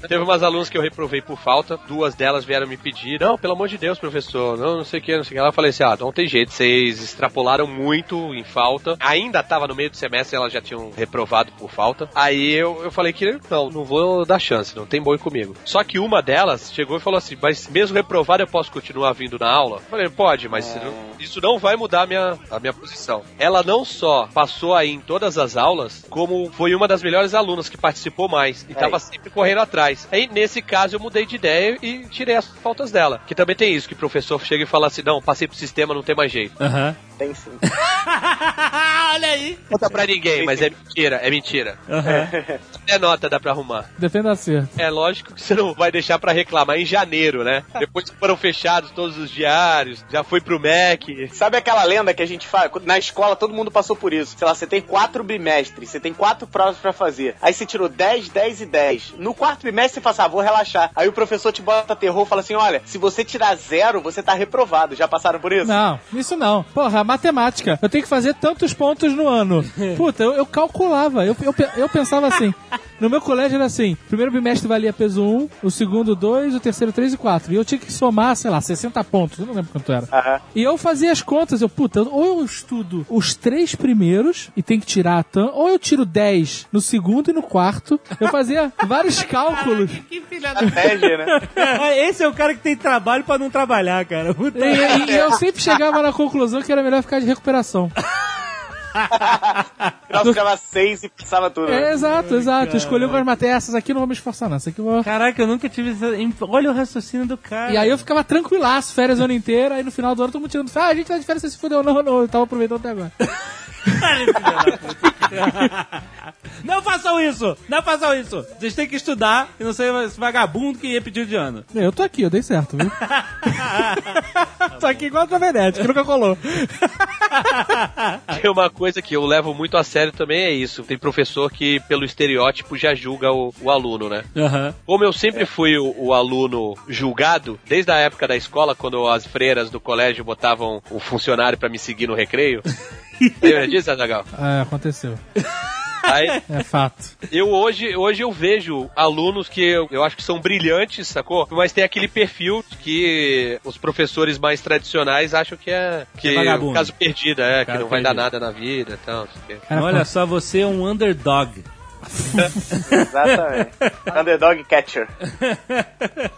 Teve umas alunas que eu reprovei por falta, duas delas vieram me pedir, não, pelo amor de Deus, professor, não, não sei o que, não sei o que. Ela falei assim, ah, não tem jeito, vocês extrapolaram muito em falta. Ainda tava no meio do semestre, elas já tinham reprovado por falta. Aí eu, eu falei que não, não vou dar chance, não tem boi comigo. Só que uma delas chegou e falou assim, mas mesmo reprovado eu posso continuar vindo na aula? Eu falei, pode, mas isso não- isso não vai mudar a minha, a minha posição. Ela não só passou aí em todas as aulas, como foi uma das melhores alunas que participou mais e tava sempre correndo atrás. Aí, nesse caso, eu mudei de ideia e tirei as faltas dela. Que também tem isso, que o professor chega e fala assim, não, passei pro sistema, não tem mais jeito. Aham. Tem sim. Olha aí. Conta pra ninguém, mas é mentira, é mentira. Aham. É nota, dá pra arrumar. Defenda acerto. É lógico que você não vai deixar pra reclamar em janeiro, né? Depois que foram fechados todos os diários, já foi pro MEC. Sabe aquela lenda que a gente faz? Na escola todo mundo passou por isso. Sei lá, você tem quatro bimestres, você tem quatro provas pra fazer. Aí você tirou 10, 10 e 10. No quarto bimestre você fala assim, ah, vou relaxar. Aí o professor te bota terror e fala assim: olha, se você tirar zero, você tá reprovado. Já passaram por isso? Não, isso não. Porra, matemática. Eu tenho que fazer tantos pontos no ano. Puta, eu, eu calculava. Eu, eu, eu pensava assim. No meu colégio era assim: primeiro bimestre valia peso 1, o segundo 2, o terceiro 3 e 4. E eu tinha que somar, sei lá, 60 pontos. Eu não lembro quanto era. Aham. E eu fazia as contas, eu, puta, ou eu estudo os três primeiros e tem que tirar a TAM, ou eu tiro 10 no segundo e no quarto. Eu fazia vários cálculos. Que filha da... Né? Esse é o cara que tem trabalho pra não trabalhar, cara. E, e- e eu sempre chegava na conclusão que era melhor ficar de recuperação. Final ficava seis e passava tudo. É, exato, exato. Escolheu algumas matérias, essas aqui não vou me esforçar, não. Essa aqui eu vou. Caraca, eu nunca tive essa... Olha o raciocínio do cara. E aí eu ficava tranquilaço, férias o ano inteiro, aí no final do ano todo mundo tirando. Ah, a gente tá de férias, você se fudeu. Não, não, eu tava aproveitando até agora. Não façam isso! Não façam isso! Vocês têm que estudar e não ser esse vagabundo que ia pedir de ano. Eu tô aqui, eu dei certo, viu? tô aqui igual a Cavenete, que nunca colou. Tem uma coisa que eu levo muito a sério também é isso. Tem professor que, pelo estereótipo, já julga o, o aluno, né? Aham. Como eu sempre fui o, o aluno julgado, desde a época da escola, quando as freiras do colégio botavam o funcionário pra me seguir no recreio. Lembra disso, Azaghal? É, aconteceu. Aí, É fato. eu hoje, hoje eu vejo alunos que eu, eu acho que são brilhantes, sacou? Mas tem aquele perfil que os professores mais tradicionais acham que é, que É o caso perdido, é, que não vai dar nada na vida e tal. não sei o quê. Cara, Olha só, você é um underdog. Exatamente. Underdog Catcher.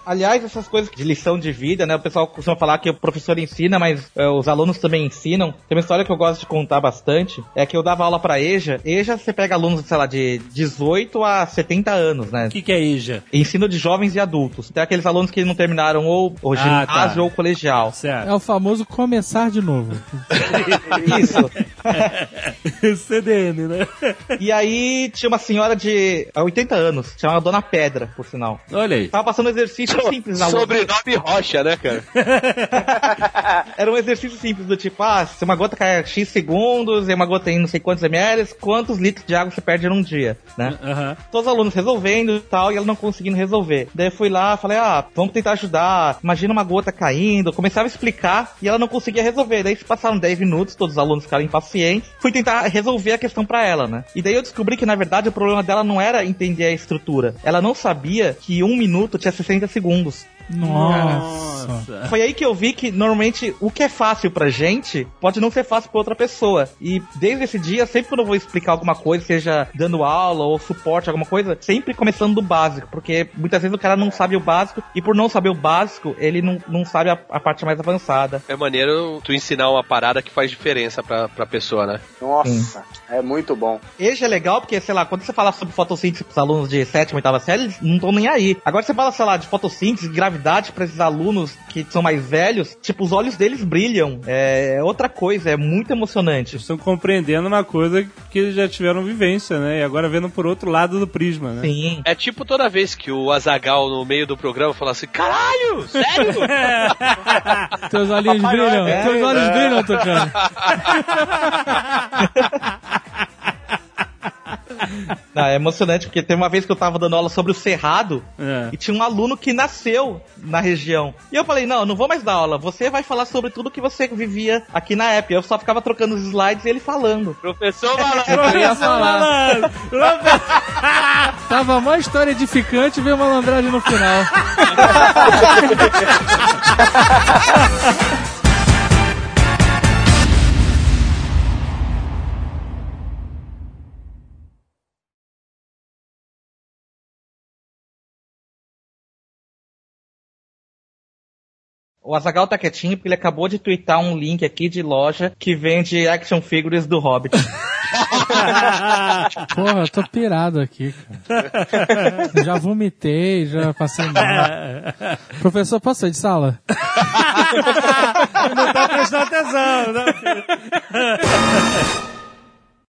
Aliás, essas coisas de lição de vida, né? O pessoal costuma falar que o professor ensina, mas é, os alunos também ensinam. Tem uma história que eu gosto de contar bastante. É que eu dava aula pra EJA. EJA, você pega alunos, sei lá, de 18 a 70 anos, né? O que, que é IJA? Ensino de jovens e adultos. Tem aqueles alunos que não terminaram ou o Ah, ginásio tá. ou o colegial. Certo. É o famoso começar de novo. Isso. CDN, né? E aí tinha uma senhora de há 80 anos, chamada Dona Pedra, por sinal. Olha aí. Tava passando um exercício simples na. Sobrenome Rocha, né, cara? Era um exercício simples do tipo, ah, se uma gota cai a X segundos e uma gota em não sei quantos ml, quantos litros de água você perde num dia, né? Todos os alunos resolvendo e tal, e ela não conseguindo resolver. Daí eu fui lá, falei, ah, vamos tentar ajudar. Imagina uma gota caindo. Começava a explicar e ela não conseguia resolver. Daí se passaram 10 minutos, todos os alunos ficaram impacientes. Fui tentar resolver a questão pra ela, né? E daí eu descobri que, na verdade, o problema dela não era entender a estrutura. Ela não sabia que um minuto tinha 60 segundos. Nossa. Foi aí que eu vi que normalmente o que é fácil pra gente pode não ser fácil pra outra pessoa. E desde esse dia, sempre quando eu vou explicar alguma coisa, seja dando aula ou suporte, alguma coisa, sempre começando do básico. Porque muitas vezes o cara não sabe o básico e por não saber o básico, ele não, não sabe a, a parte mais avançada. É maneiro tu ensinar uma parada que faz diferença pra, pra pessoa, né? Nossa, é muito bom. Esse é legal porque, sei lá, quando você fala sobre fotossíntese pros alunos de sétima e oitava série, eles não estão nem aí. Agora você fala, sei lá, de fotossíntese, pra esses alunos que são mais velhos, tipo, os olhos deles brilham. É outra coisa, é muito emocionante. Estão compreendendo uma coisa que eles já tiveram vivência, né? E agora vendo por outro lado do prisma, né? Sim. É tipo toda vez que o Azagal no meio do programa fala assim: caralho, sério? Teus olhinhos Papai brilham, é. teus olhos brilham, Tucano. Não, é emocionante, porque tem uma vez que eu tava dando aula sobre o Cerrado É. e tinha um aluno que nasceu na região. E eu falei, não, eu não vou mais dar aula, você vai falar sobre tudo que você vivia aqui na época. Eu só ficava trocando os slides e ele falando. Professor Eu ia falar. Tava uma história edificante e veio uma malandragem no final. O Azagal tá quietinho porque ele acabou de twittar um link aqui de loja que vende action figures do Hobbit. Porra, eu tô pirado aqui, cara. Já vomitei, já passei mal. Professor, posso sair de sala? Não tá prestando atenção. Não.